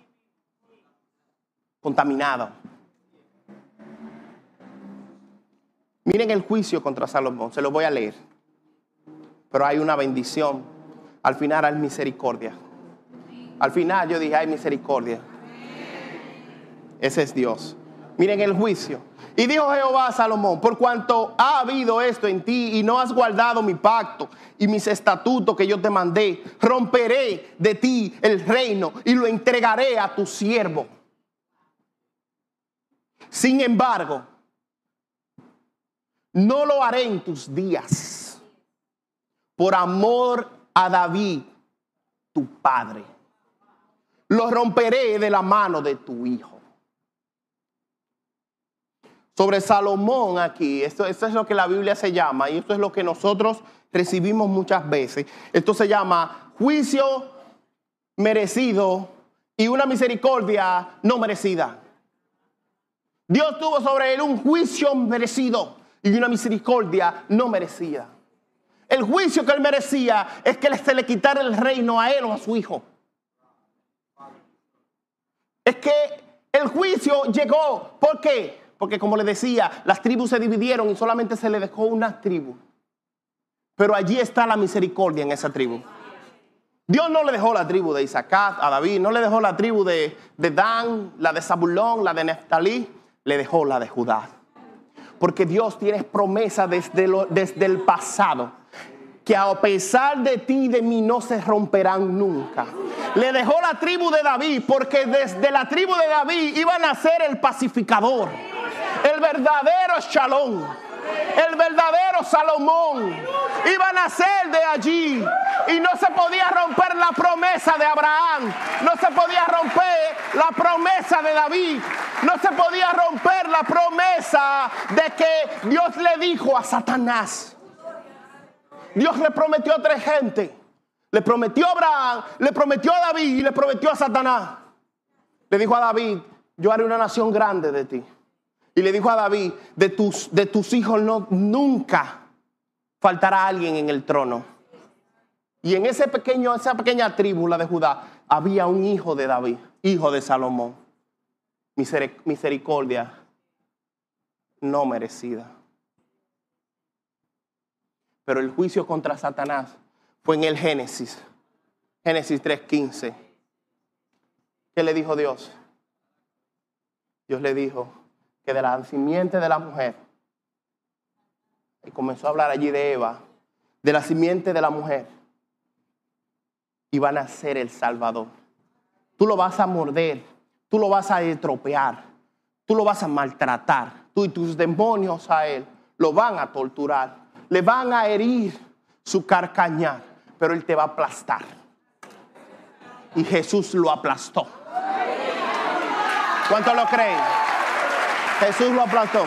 Contaminada. Miren el juicio contra Salomón, se lo voy a leer. Pero hay una bendición. Al final hay misericordia. Al final yo dije, ay, misericordia. Ese es Dios. Miren el juicio. Y dijo Jehová a Salomón, por cuanto ha habido esto en ti y no has guardado mi pacto y mis estatutos que yo te mandé, romperé de ti el reino y lo entregaré a tu siervo. Sin embargo, no lo haré en tus días, por amor a David, tu padre. Lo romperé de la mano de tu hijo sobre Salomón aquí. Esto, es lo que la Biblia se llama y esto es lo que nosotros recibimos muchas veces. Esto se llama juicio merecido y una misericordia no merecida. Dios tuvo sobre él un juicio merecido y una misericordia no merecida. El juicio que él merecía es que se le quitara el reino a él o a su hijo. Es que el juicio llegó. ¿Por qué? Porque como le decía, las tribus se dividieron y solamente se le dejó una tribu. Pero allí está la misericordia en esa tribu. Dios no le dejó la tribu de Isaac a David, no le dejó la tribu de, Dan, la de Zabulón, la de Neftalí, le dejó la de Judá. Porque Dios tiene promesa desde, desde el pasado que a pesar de ti y de mí no se romperán nunca. Le dejó la tribu de David porque desde la tribu de David iban a ser el pacificador verdadero Shalom, el verdadero Salomón, iban a ser de allí. Y no se podía romper la promesa de Abraham, no se podía romper la promesa de David, no se podía romper la promesa de que Dios le dijo a Satanás. Dios le prometió a tres gente. Le prometió a Abraham, le prometió a David y le prometió a Satanás. Le dijo a David, yo haré una nación grande de ti. Y le dijo a David, de tus, de tus hijos no, nunca faltará alguien en el trono. Y en ese pequeño, esa pequeña tribu, la de Judá, había un hijo de David, hijo de Salomón. Misericordia no merecida. Pero el juicio contra Satanás fue en el Génesis, Génesis 3:15. ¿Qué le dijo Dios? Dios le dijo, de la simiente de la mujer, y comenzó a hablar allí de Eva, de la simiente de la mujer, iban a ser el Salvador. Tú lo vas a morder, tú lo vas a estropear, tú lo vas a maltratar, tú y tus demonios a él lo van a torturar, le van a herir su carcañar, pero él te va a aplastar. Y Jesús lo aplastó. ¿Cuánto lo creen? Jesús lo aplastó.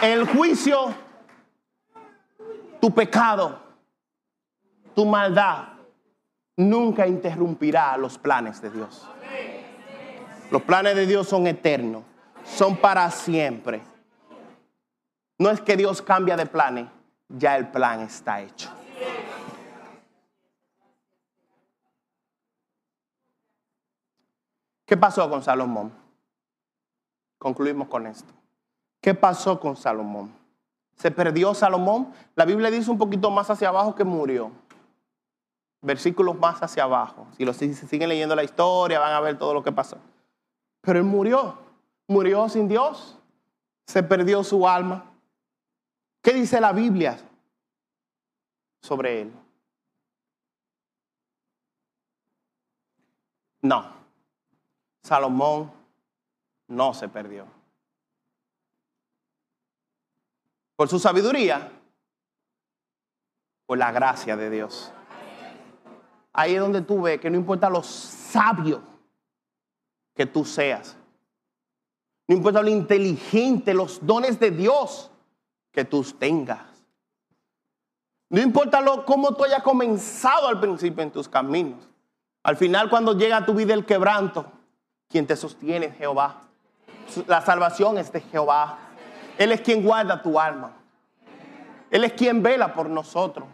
El juicio, tu pecado, tu maldad, nunca interrumpirá los planes de Dios. Los planes de Dios son eternos, son para siempre. No es que Dios cambia de planes, ya el plan está hecho. ¿Qué pasó con Salomón? Concluimos con esto. ¿Qué pasó con Salomón? ¿Se perdió Salomón? La Biblia dice un poquito más hacia abajo que murió. Versículos más hacia abajo. Si, los, siguen leyendo la historia van a ver todo lo que pasó. Pero él murió. Murió sin Dios. Se perdió su alma. ¿Qué dice la Biblia sobre él? No. Salomón no se perdió. Por su sabiduría, por la gracia de Dios. Ahí es donde tú ves que no importa lo sabio que tú seas, no importa lo inteligente, los dones de Dios que tú tengas. No importa lo, cómo tú hayas comenzado al principio en tus caminos. Al final, cuando llega a tu vida el quebranto, quien te sostiene Jehová. La salvación es de Jehová. Él es quien guarda tu alma. Él es quien vela por nosotros.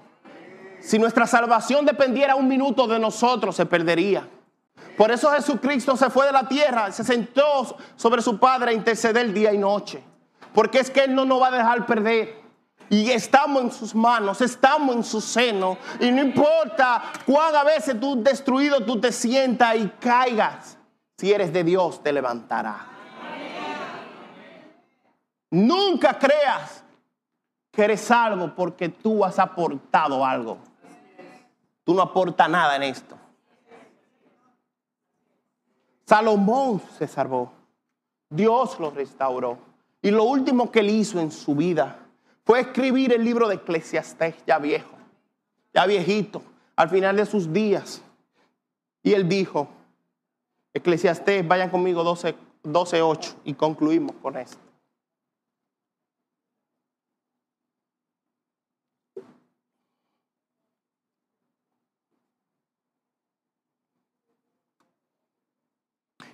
Si nuestra salvación dependiera un minuto de nosotros, se perdería. Por eso Jesucristo se fue de la tierra, se sentó sobre su Padre a interceder día y noche. Porque es que Él no nos va a dejar perder. Y estamos en sus manos, estamos en su seno. Y no importa cuán a veces tú destruido tú te sientas y caigas. Si eres de Dios, te levantará. Nunca creas que eres salvo porque tú has aportado algo. Tú no aportas nada en esto. Salomón se salvó. Dios lo restauró. Y lo último que él hizo en su vida fue escribir el libro de Eclesiastés, ya viejo, ya viejito, al final de sus días. Y él dijo, Eclesiastés, vayan conmigo 12, 12 8 y concluimos con esto.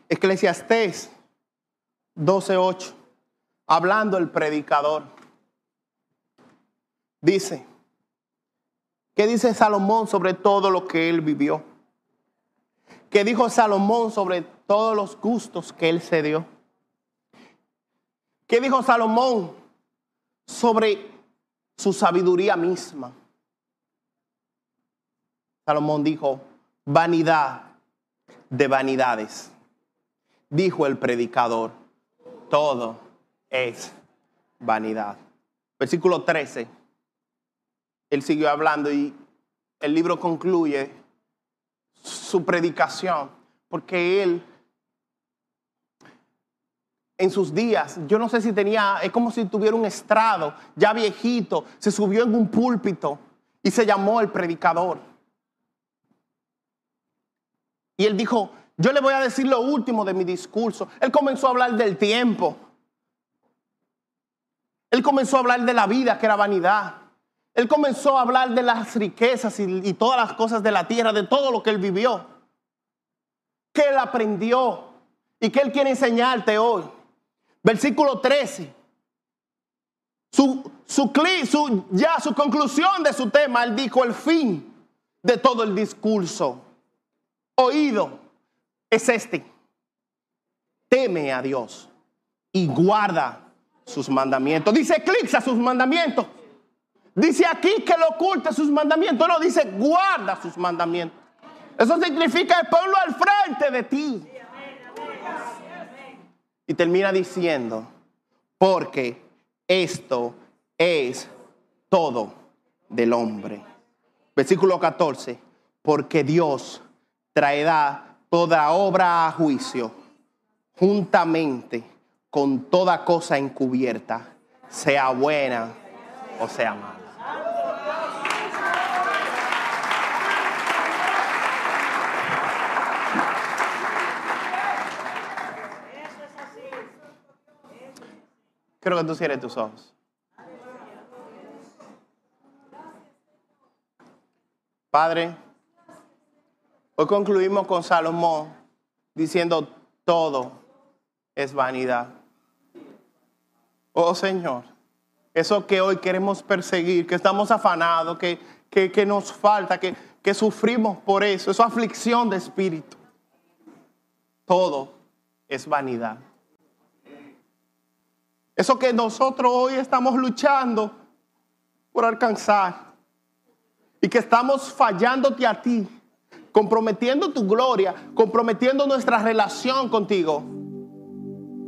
Eclesiastés 12:8, hablando el predicador, dice, ¿qué dice Salomón sobre todo lo que él vivió? ¿Qué dijo Salomón sobre todos los gustos que él se dio? ¿Qué dijo Salomón sobre su sabiduría misma? Salomón dijo, vanidad de vanidades dijo el predicador, todo es vanidad. Versículo 13. Él siguió hablando y el libro concluye su predicación, porque él en sus días, yo no sé si tenía, es como si tuviera un estrado, ya viejito, se subió en un púlpito y se llamó el predicador. Y él dijo, yo le voy a decir lo último de mi discurso. Él comenzó a hablar del tiempo. Él comenzó a hablar de la vida, que era vanidad. Él comenzó a hablar de las riquezas y, todas las cosas de la tierra, de todo lo que él vivió. Que él aprendió y que él quiere enseñarte hoy. Versículo 13. Su, su, su, ya su conclusión de su tema, él dijo el fin de todo el discurso. Oído es este. Teme a Dios y guarda sus mandamientos. Dice eclipsa sus mandamientos. Dice aquí que lo oculta sus mandamientos. No, dice guarda sus mandamientos. Eso significa el pueblo al frente de ti. Y termina diciendo, porque esto es todo del hombre. Versículo 14, porque Dios traerá toda obra a juicio, juntamente con toda cosa encubierta, sea buena o sea mala. Quiero que tú cierres tus ojos. Padre, Hoy concluimos con Salomón diciendo todo es vanidad. Oh Señor, eso que hoy queremos perseguir, que estamos afanados, que, que, nos falta, que, que sufrimos por eso, esa aflicción de espíritu, todo es vanidad. Eso que nosotros hoy estamos luchando por alcanzar y que estamos fallándote a ti comprometiendo tu gloria, comprometiendo nuestra relación contigo,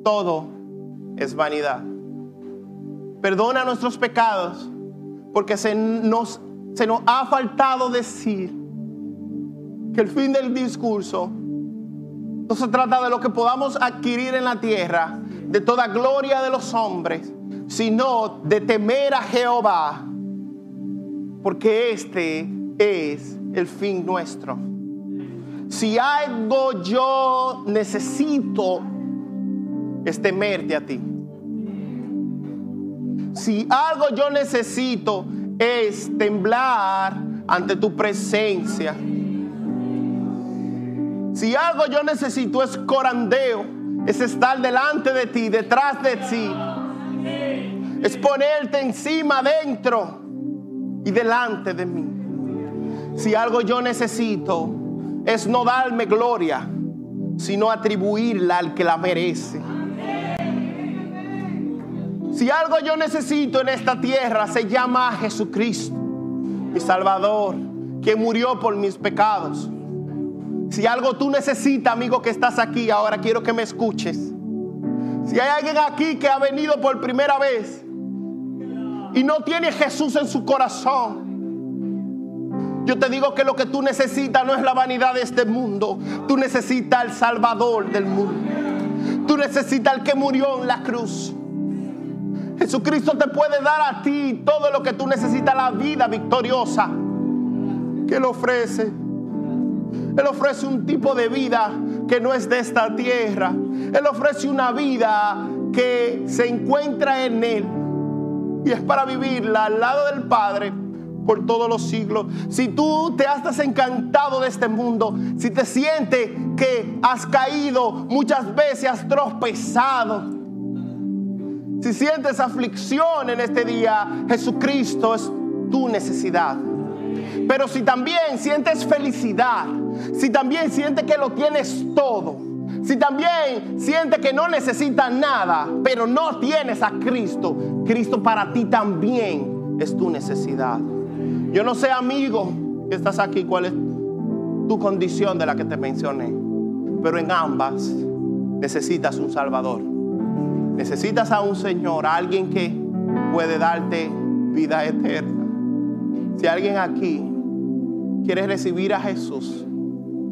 todo es vanidad. Perdona nuestros pecados, porque se nos, se nos ha faltado decir que el fin del discurso no se trata de lo que podamos adquirir en la tierra, de toda gloria de los hombres, sino de temer a Jehová, porque este es el fin nuestro. Si algo yo necesito es temerte a ti. Si algo yo necesito es temblar ante tu presencia. Si algo yo necesito es corandeo, es estar delante de ti, detrás de ti. Es ponerte encima, dentro y delante de mí. Si algo yo necesito es no darme gloria, sino atribuirla al que la merece. Si algo yo necesito en esta tierra se llama Jesucristo, mi Salvador, que murió por mis pecados. Si algo tú necesitas, amigo que estás aquí, ahora quiero que me escuches. Si hay alguien aquí que ha venido por primera vez y no tiene Jesús en su corazón, yo te digo que lo que tú necesitas no es la vanidad de este mundo. Tú necesitas el Salvador del mundo. Tú necesitas el que murió en la cruz. Jesucristo te puede dar a ti todo lo que tú necesitas, la vida victoriosa que Él ofrece. Él ofrece un tipo de vida que no es de esta tierra. Él ofrece una vida que se encuentra en Él. Y es para vivirla al lado del Padre por todos los siglos. Si tú te has desencantado de este mundo, si te sientes que has caído muchas veces, has tropezado, si sientes aflicción en este día, Jesucristo es tu necesidad. Pero si también sientes felicidad, si también sientes que lo tienes todo, si también sientes que no necesitas nada, pero no tienes a Cristo, Cristo para ti también es tu necesidad. Yo no sé, amigo, que estás aquí, cuál es tu condición de la que te mencioné, pero en ambas necesitas un Salvador. Necesitas a un Señor, a alguien que puede darte vida eterna. Si alguien aquí quiere recibir a Jesús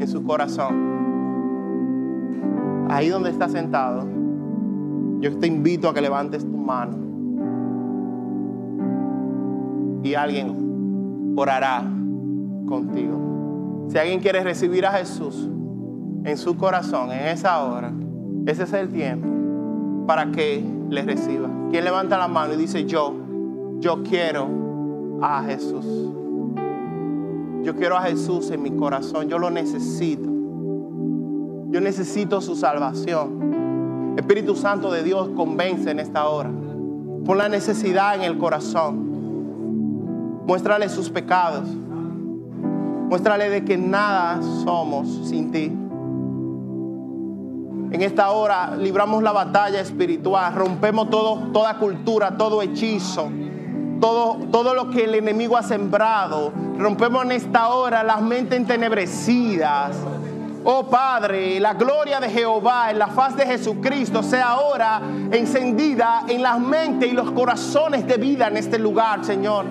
en su corazón, ahí donde está sentado, yo te invito a que levantes tu mano y alguien orará contigo. Si alguien quiere recibir a Jesús en su corazón en esa hora, ese es el tiempo para que le reciba. ¿Quién levanta la mano y dice, yo, yo quiero a Jesús? Yo quiero a Jesús en mi corazón, yo lo necesito. Yo necesito su salvación. Espíritu Santo de Dios convence en esta hora. Pon la necesidad en el corazón. Muéstrale sus pecados. Muéstrale de que nada somos sin ti. En esta hora libramos la batalla espiritual, rompemos todo, toda cultura, todo hechizo, todo, todo lo que el enemigo ha sembrado. Rompemos en esta hora las mentes entenebrecidas. Oh Padre, la gloria de Jehová en la faz de Jesucristo sea ahora encendida en las mentes y los corazones de vida en este lugar, Señor.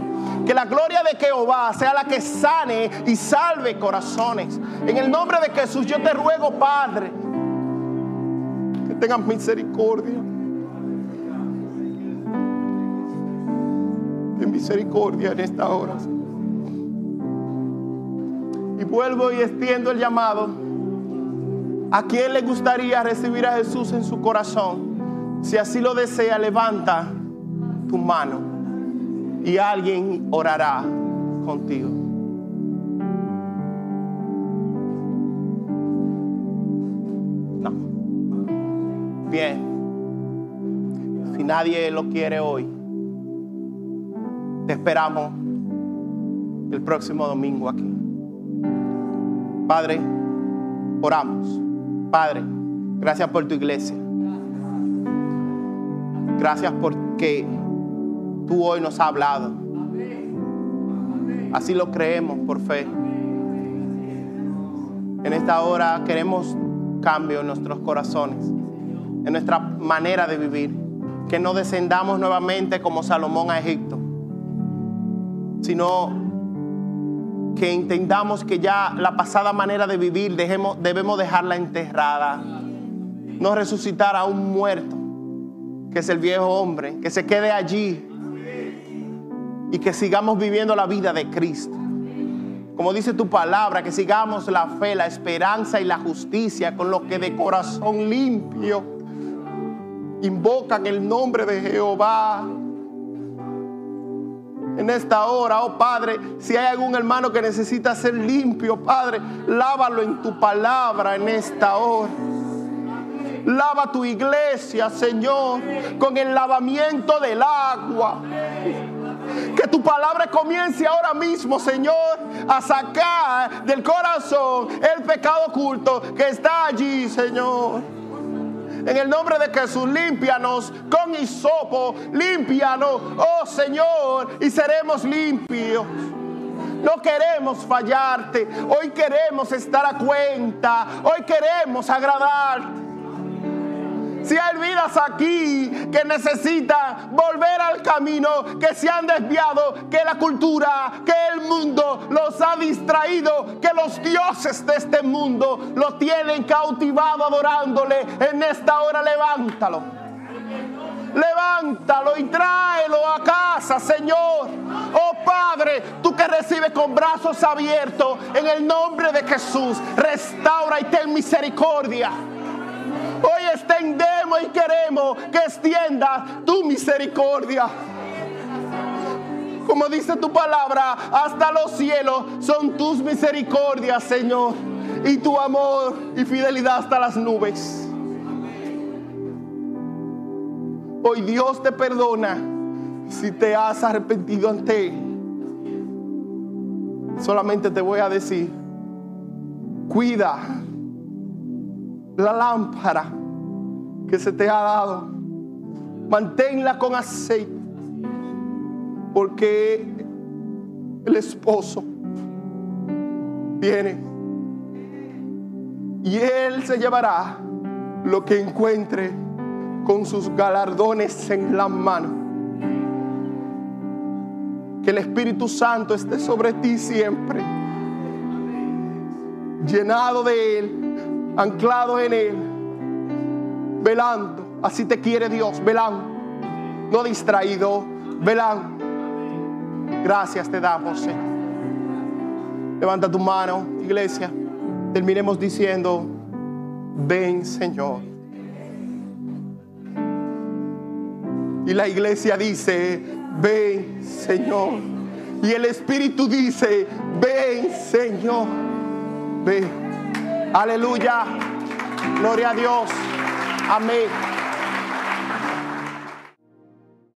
Que la gloria de Jehová sea la que sane y salve corazones. En el nombre de Jesús yo te ruego, Padre, tengan misericordia. Misericordia en esta hora. Y vuelvo y extiendo el llamado. ¿A quién le gustaría recibir a Jesús en su corazón? Si así lo desea, levanta tu mano y alguien orará contigo. Bien. Si nadie lo quiere hoy, te esperamos el próximo domingo aquí. Padre, oramos. Padre, gracias por tu iglesia. Gracias porque tú hoy nos has hablado. Así lo creemos por fe. En esta hora queremos cambio en nuestros corazones en nuestra manera de vivir. Que no descendamos nuevamente como Salomón a Egipto, sino que entendamos que ya la pasada manera de vivir dejemos, debemos dejarla enterrada. No resucitar a un muerto, que es el viejo hombre, que se quede allí y que sigamos viviendo la vida de Cristo. Como dice tu palabra, que sigamos la fe, la esperanza y la justicia con lo que de corazón limpio invocan el nombre de Jehová. En esta hora, oh Padre, si hay algún hermano que necesita ser limpio, Padre, lávalo en tu palabra en esta hora. Lava tu iglesia, Señor, con el lavamiento del agua. Que tu palabra comience ahora mismo, Señor, a sacar del corazón el pecado oculto que está allí, Señor En el nombre de Jesús, límpianos con hisopo, límpianos, oh Señor, y seremos limpios. No queremos fallarte. Hoy queremos estar a cuenta. Hoy queremos agradarte. Si hay vidas aquí que necesitan volver al camino, que se han desviado, que la cultura, que el mundo los ha distraído, que los dioses de este mundo los tienen cautivado adorándole, en esta hora levántalo. Levántalo y tráelo a casa, Señor. Oh Padre, tú que recibes con brazos abiertos, en el nombre de Jesús, restaura y ten misericordia. Hoy extendemos y queremos que extiendas tu misericordia. Como dice tu palabra, hasta los cielos son tus misericordias, Señor. Y tu amor y fidelidad hasta las nubes. Hoy Dios te perdona si te has arrepentido ante Él. Solamente te voy a decir, cuida la lámpara que se te ha dado. Manténla con aceite. Porque el esposo viene. Y él se llevará lo que encuentre con sus galardones en la mano. Que el Espíritu Santo esté sobre ti siempre. Llenado de Él anclado en Él, velando. Así te quiere Dios, velando. No distraído, velando. Gracias te damos, Señor. Levanta tu mano, iglesia. Terminemos diciendo, ven Señor. Y la iglesia dice, ven Señor. Y el Espíritu dice, ven Señor. Ven. Aleluya. Gloria a Dios. Amén.